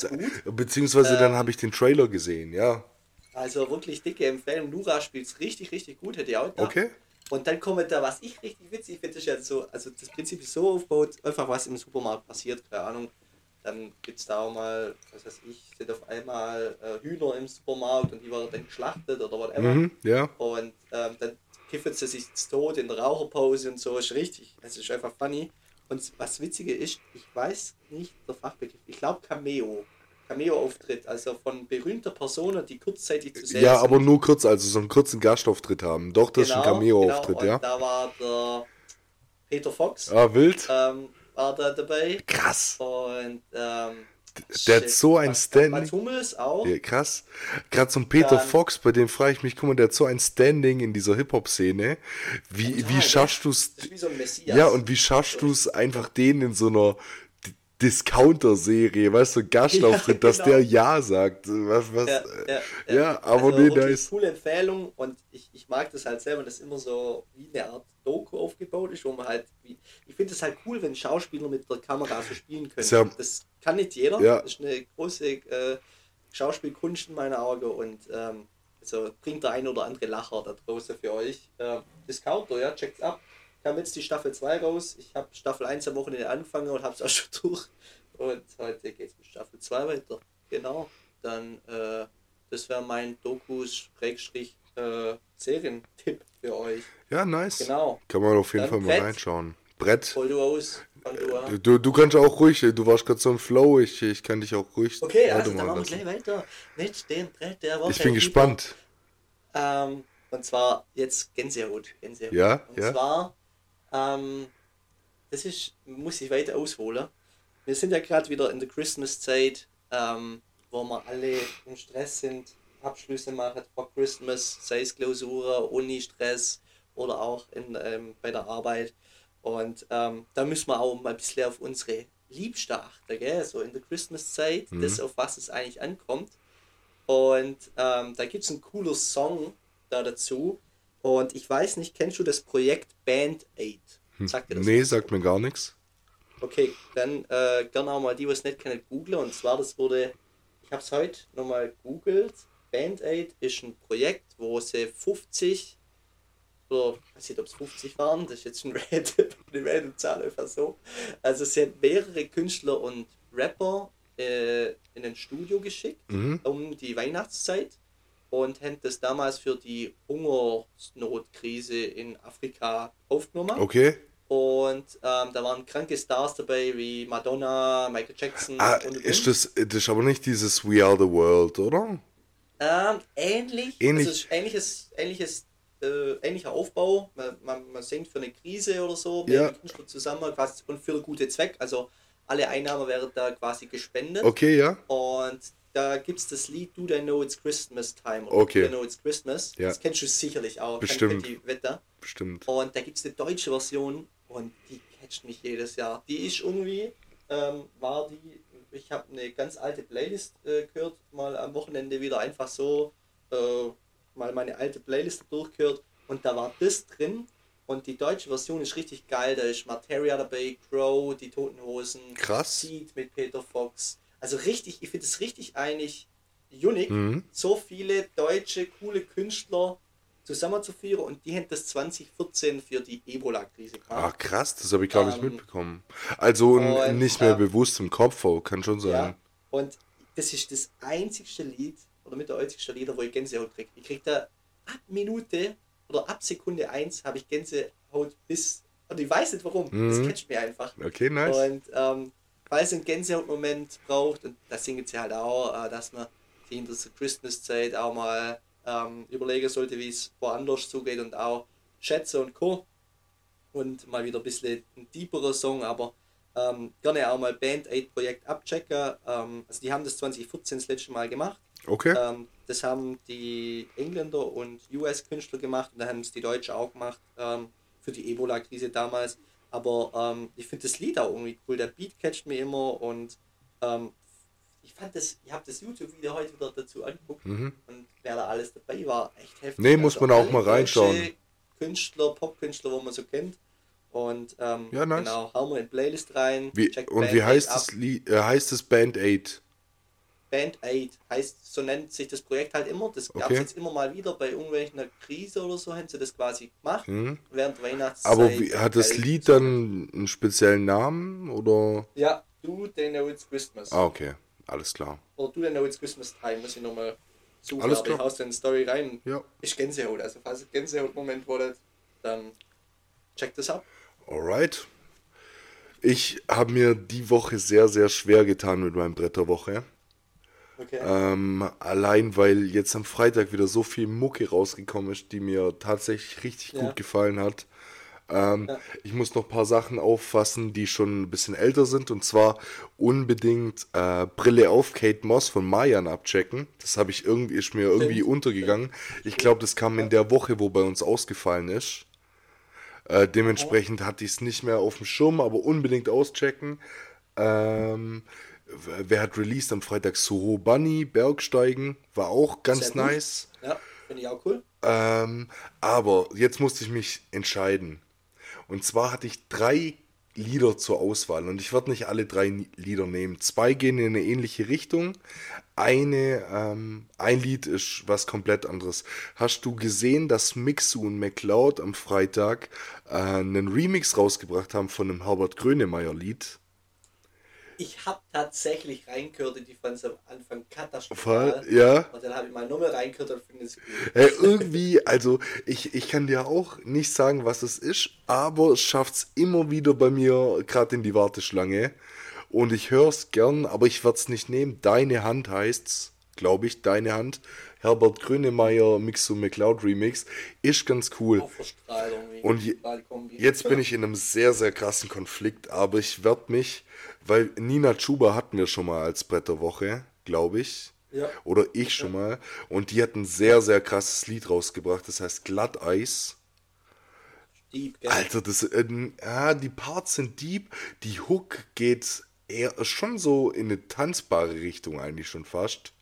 Beziehungsweise ähm, dann habe ich den Trailer gesehen, ja. Also wirklich dicke Empfehlung. Nura spielt es richtig, richtig gut, hätte ich auch gedacht. Okay. Und dann kommt da, was ich richtig witzig finde, ist ja so, also das Prinzip ist so aufgebaut, einfach was im Supermarkt passiert, keine Ahnung. Dann gibt es da auch mal, was weiß ich, sind auf einmal äh, Hühner im Supermarkt und die werden dann geschlachtet oder whatever. Mhm, ja. Und ähm, dann kiffen sie sich tot in der Raucherpause und so, ist richtig. Es ist einfach funny. Und was Witzige ist, ich weiß nicht der Fachbegriff, ich glaube Cameo. Cameo-Auftritt, also von berühmter Personen, die kurzzeitig zu sehen Ja, sind. aber nur kurz, also so einen kurzen Gastauftritt haben. Doch, das genau, ist ein genau, Cameo-Auftritt, genau. ja. Da war der Peter Fox. Ah, wild. Ähm, war da dabei. Krass. Und ähm, der hat so ein Standing. Hummels auch. Ja, krass. Gerade so ein Peter Dann, Fox, bei dem frage ich mich, guck mal, der hat so ein Standing in dieser Hip-Hop-Szene. Wie, wie schaffst du es? So ja, und wie schaffst du es einfach den in so einer Discounter-Serie, weißt du, Gastauftritt, ja, genau. dass der Ja sagt. Was, was, ja, ja, ja. ja aber also nee, nice. coole Empfehlung und ich, ich mag das halt selber, dass immer so wie eine Art Doku aufgebaut ist, wo man halt, wie, ich finde es halt cool, wenn Schauspieler mit der Kamera so spielen können. Ja, das kann nicht jeder, ja. das ist eine große äh, Schauspielkunst in meinen Augen und ähm, also bringt der ein oder andere Lacher da draußen für euch. Äh, Discounter, ja, checkt's ab kam jetzt die Staffel 2 raus. Ich habe Staffel 1 am Wochenende angefangen und habe es auch schon *laughs* durch. Und heute geht es mit Staffel 2 weiter. Genau. Dann, äh, das wäre mein Dokus-Serientipp für euch. Ja, nice. Genau. Kann man auf jeden Dann Fall mal Brett. reinschauen. Brett. Hol du aus. Du, du kannst auch ruhig, du warst gerade so im Flow, ich, ich kann dich auch ruhig. Okay, also dann machen wir gleich weiter mit dem Brett der Woche. Ich bin gespannt. Ähm, und zwar jetzt Gänsehaut. Gänsehaut. Ja, und ja. zwar ähm, das ist, muss ich weiter ausholen. wir sind ja gerade wieder in der Christmas-Zeit, ähm, wo wir alle im Stress sind, Abschlüsse machen vor Christmas, sei es Klausuren, Uni-Stress oder auch in, ähm, bei der Arbeit. Und ähm, da müssen wir auch mal ein bisschen auf unsere Liebste achten, gell? so in der Christmas-Zeit, mhm. das auf was es eigentlich ankommt. Und ähm, da gibt es einen coolen Song da dazu. Und ich weiß nicht, kennst du das Projekt Band Aid? Hm. Sagt dir das nee, was? sagt mir gar nichts. Okay, dann äh, gerne auch mal die, was nicht kennen, googeln. Und zwar, das wurde, ich habe es heute nochmal googelt. Band Aid ist ein Projekt, wo sie 50 oder ich weiß nicht, ob es 50 waren, das ist jetzt ein *laughs* random, eine random Zahl einfach so. Also es sind mehrere Künstler und Rapper äh, in ein Studio geschickt mhm. um die Weihnachtszeit und haben das damals für die Hungersnotkrise in Afrika aufgenommen. Okay. Und ähm, da waren kranke Stars dabei wie Madonna, Michael Jackson. Ah, und, und. ist das, das ist aber nicht dieses We Are the World, oder? Ähm, ähnlich. Ähnlich. Also ähnliches, ähnliches, äh, ähnlicher Aufbau. Man, man, man singt für eine Krise oder so, ja. Künstler zusammen quasi und für einen guten Zweck. Also alle Einnahmen werden da quasi gespendet. Okay, ja. Und da gibt es das Lied Do They Know It's Christmas Time oder okay. Do They Know It's Christmas. Ja. Das kennst du sicherlich auch. Bestimmt. Die Wetter. Bestimmt. Und da gibt es eine deutsche Version und die catcht mich jedes Jahr. Die ist irgendwie, ähm, war die, ich habe eine ganz alte Playlist äh, gehört, mal am Wochenende wieder einfach so, äh, mal meine alte Playlist durchgehört und da war das drin und die deutsche Version ist richtig geil. Da ist Materia dabei, Crow, die Toten Hosen, Krass. Seed mit Peter Fox. Also richtig, ich finde es richtig eigentlich unique, mhm. so viele deutsche, coole Künstler zusammenzuführen und die haben das 2014 für die Ebola-Krise gemacht. Ah, krass, das habe ich gar nicht ähm, mitbekommen. Also und, nicht mehr äh, bewusst im Kopf, kann schon sein. Ja, und das ist das einzigste Lied, oder mit der einzigste Lieder, wo ich Gänsehaut kriege. Ich kriege da ab Minute oder ab Sekunde 1 habe ich Gänsehaut bis. Und ich weiß nicht warum. Mhm. Das catcht mir einfach. Okay, nice. Und ähm, weil es einen Gänsehaut-Moment braucht, und da singen sie halt auch, äh, dass man sich in der Christmas-Zeit auch mal ähm, überlegen sollte, wie es woanders zugeht und auch Schätze und Co. Und mal wieder ein bisschen ein deeperer Song, aber ähm, gerne auch mal Band Aid Projekt abchecken. Ähm, also die haben das 2014 das letzte Mal gemacht. Okay. Ähm, das haben die Engländer und US-Künstler gemacht und dann haben es die Deutschen auch gemacht ähm, für die Ebola-Krise damals. Aber ähm, ich finde das Lied auch irgendwie cool. Der Beat catcht mir immer und ähm, ich fand das, ich habe das YouTube-Video heute wieder dazu angeguckt mhm. und wer da alles dabei war, echt heftig. Nee, muss also man auch mal reinschauen. Künstler, Popkünstler, wo man so kennt. Und ähm, ja, nice. genau, hauen wir in Playlist rein. Wie, und wie heißt das, Lied, äh, heißt das Band Aid? Band Aid heißt, so nennt sich das Projekt halt immer. Das gab es jetzt immer mal wieder bei irgendwelchen Krise oder so, haben sie das quasi gemacht. Mhm. Während Weihnachtszeit. Aber wie, hat das Lied dann einen speziellen Namen oder? Ja, Do They Know It's Christmas. Ah, okay, alles klar. Oder Do They Know It's Christmas Time, muss ich nochmal suchen. Alles klar. ich haus in Story rein. Ja. Ich Gänsehaut, also falls ihr Gänsehaut-Moment wollt, dann checkt das ab. Alright. Ich habe mir die Woche sehr, sehr schwer getan mit meinem Bretterwoche. Okay. Ähm, allein weil jetzt am Freitag wieder so viel Mucke rausgekommen ist, die mir tatsächlich richtig ja. gut gefallen hat. Ähm, ja. Ich muss noch ein paar Sachen auffassen, die schon ein bisschen älter sind. Und zwar unbedingt äh, Brille auf Kate Moss von Mayan abchecken. Das habe ich irgendwie, ist mir irgendwie untergegangen. Ich glaube, das kam in der Woche, wo bei uns ausgefallen ist. Äh, dementsprechend hatte ich es nicht mehr auf dem Schirm, aber unbedingt auschecken. Ähm, wer hat released am Freitag? Soho Bunny, Bergsteigen, war auch ganz nice. Ja, finde ich auch cool. Ähm, aber jetzt musste ich mich entscheiden. Und zwar hatte ich drei Lieder zur Auswahl und ich werde nicht alle drei Lieder nehmen. Zwei gehen in eine ähnliche Richtung. Eine, ähm, ein Lied ist was komplett anderes. Hast du gesehen, dass Mixu und McLeod am Freitag äh, einen Remix rausgebracht haben von einem Herbert Grönemeyer Lied? Ich habe tatsächlich reingehört und ich fand es am Anfang katastrophal. Ja. Und dann habe ich mal mehr reingehört und finde es gut. Hey, irgendwie, also ich, ich kann dir auch nicht sagen, was es ist, aber es schafft es immer wieder bei mir gerade in die Warteschlange. Und ich höre es gern, aber ich werde es nicht nehmen. Deine Hand heißt's, glaube ich, Deine Hand. Herbert Grönemeyer Mix und McLeod Remix ist ganz cool. Und je, jetzt bin ich in einem sehr, sehr krassen Konflikt, aber ich werde mich weil Nina Chuba hatten wir schon mal als Bretterwoche, glaube ich. Ja. Oder ich schon ja. mal. Und die hat ein sehr, sehr krasses Lied rausgebracht, das heißt Glatteis. Deep, gell? Alter, das, äh, ja, die Parts sind deep, die Hook geht eher schon so in eine tanzbare Richtung eigentlich schon fast.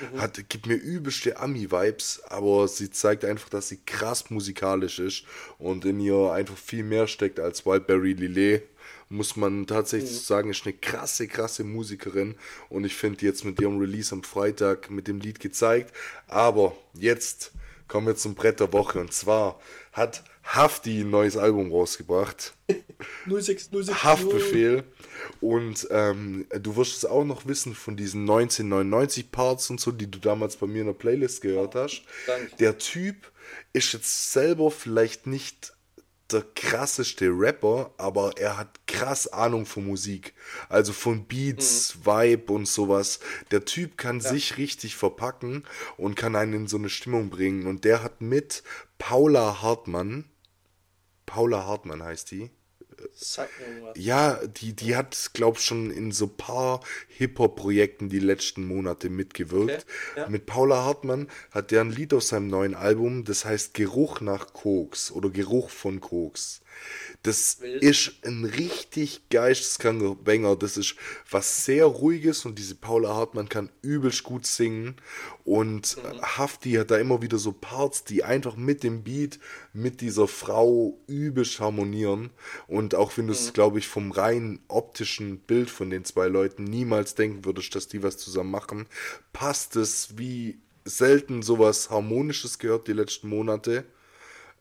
Mhm. Hat, gibt mir übelste Ami-Vibes, aber sie zeigt einfach, dass sie krass musikalisch ist und in ihr einfach viel mehr steckt als Wildberry Lillet. Muss man tatsächlich mhm. sagen, ist eine krasse, krasse Musikerin und ich finde jetzt mit ihrem Release am Freitag mit dem Lied gezeigt. Aber jetzt kommen wir zum Brett der Woche und zwar hat Hafti ein neues Album rausgebracht. *laughs* 06, 06, Haftbefehl. Und ähm, du wirst es auch noch wissen von diesen 1999 Parts und so, die du damals bei mir in der Playlist gehört hast. Danke. Der Typ ist jetzt selber vielleicht nicht der krasseste Rapper, aber er hat krass Ahnung von Musik. Also von Beats, mhm. Vibe und sowas. Der Typ kann ja. sich richtig verpacken und kann einen in so eine Stimmung bringen. Und der hat mit Paula Hartmann, Paula Hartmann heißt die. Ja, die, die hat, glaub schon in so paar Hip-Hop-Projekten die letzten Monate mitgewirkt. Okay, ja. Mit Paula Hartmann hat der ein Lied aus seinem neuen Album, das heißt Geruch nach Koks oder Geruch von Koks. Das Wild. ist ein richtig geisteskranker Banger. Das ist was sehr ruhiges und diese Paula Hartmann kann übelst gut singen. Und mhm. Hafti hat da immer wieder so Parts, die einfach mit dem Beat, mit dieser Frau übelst harmonieren. Und auch wenn du es, mhm. glaube ich, vom rein optischen Bild von den zwei Leuten niemals denken würdest, dass die was zusammen machen, passt es wie selten sowas Harmonisches gehört die letzten Monate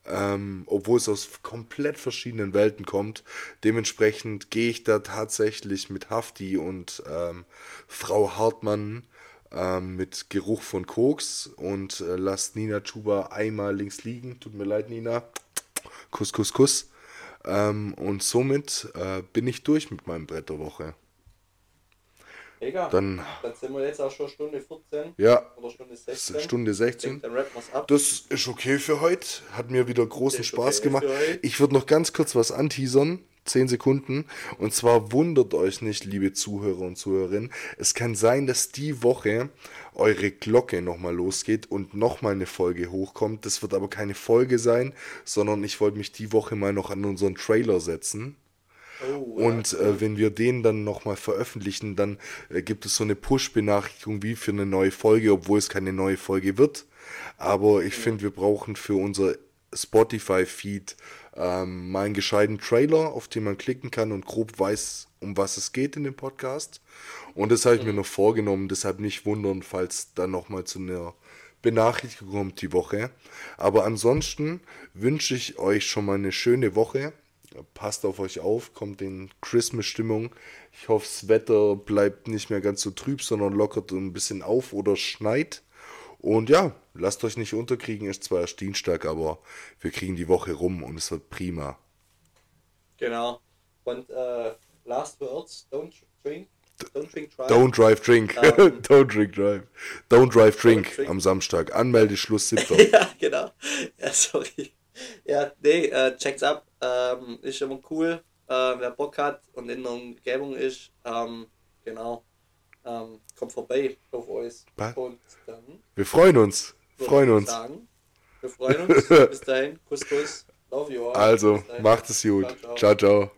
ähm, obwohl es aus komplett verschiedenen Welten kommt. Dementsprechend gehe ich da tatsächlich mit Hafti und ähm, Frau Hartmann ähm, mit Geruch von Koks und äh, lasst Nina Chuba einmal links liegen. Tut mir leid, Nina. Kuss, Kuss, Kuss. Ähm, und somit äh, bin ich durch mit meinem Brett der Woche. Egal. Dann, dann sind wir jetzt auch schon Stunde 14. Ja. Oder Stunde 16. Stunde 16. Denke, dann ab. Das ist okay für heute. Hat mir wieder großen Spaß okay gemacht. Ich würde noch ganz kurz was anteasern. 10 Sekunden. Und zwar wundert euch nicht, liebe Zuhörer und Zuhörerinnen. Es kann sein, dass die Woche eure Glocke nochmal losgeht und nochmal eine Folge hochkommt. Das wird aber keine Folge sein, sondern ich wollte mich die Woche mal noch an unseren Trailer setzen. Oh, und äh, wenn wir den dann nochmal veröffentlichen, dann äh, gibt es so eine Push-Benachrichtigung wie für eine neue Folge, obwohl es keine neue Folge wird. Aber ich finde, wir brauchen für unser Spotify-Feed ähm, mal einen gescheiten Trailer, auf den man klicken kann und grob weiß, um was es geht in dem Podcast. Und das habe ich mhm. mir noch vorgenommen, deshalb nicht wundern, falls dann nochmal zu einer Benachrichtigung kommt die Woche. Aber ansonsten wünsche ich euch schon mal eine schöne Woche. Passt auf euch auf, kommt in Christmas-Stimmung. Ich hoffe, das Wetter bleibt nicht mehr ganz so trüb, sondern lockert ein bisschen auf oder schneit. Und ja, lasst euch nicht unterkriegen, ist zwar erst Dienstag, aber wir kriegen die Woche rum und es wird prima. Genau. Und äh, last words, don't drink. Don't drink, drive. Don't drive, drink. Um, ähm, *laughs* don't drink, drive. Don't drive, drink, don't drink. am Samstag. Anmeldeschluss 7. *laughs* ja, genau. Ja, sorry. Ja, nee, äh, check's ab. Ähm, ist immer cool. Äh, wer Bock hat und in der Umgebung ist, ähm, genau, ähm, kommt vorbei auf. Und dann. Wir freuen uns. Freuen uns. Sagen, wir freuen uns. *laughs* Bis dahin. Kuss, Kuss. Love you all. Also, macht es gut. ciao. ciao. ciao.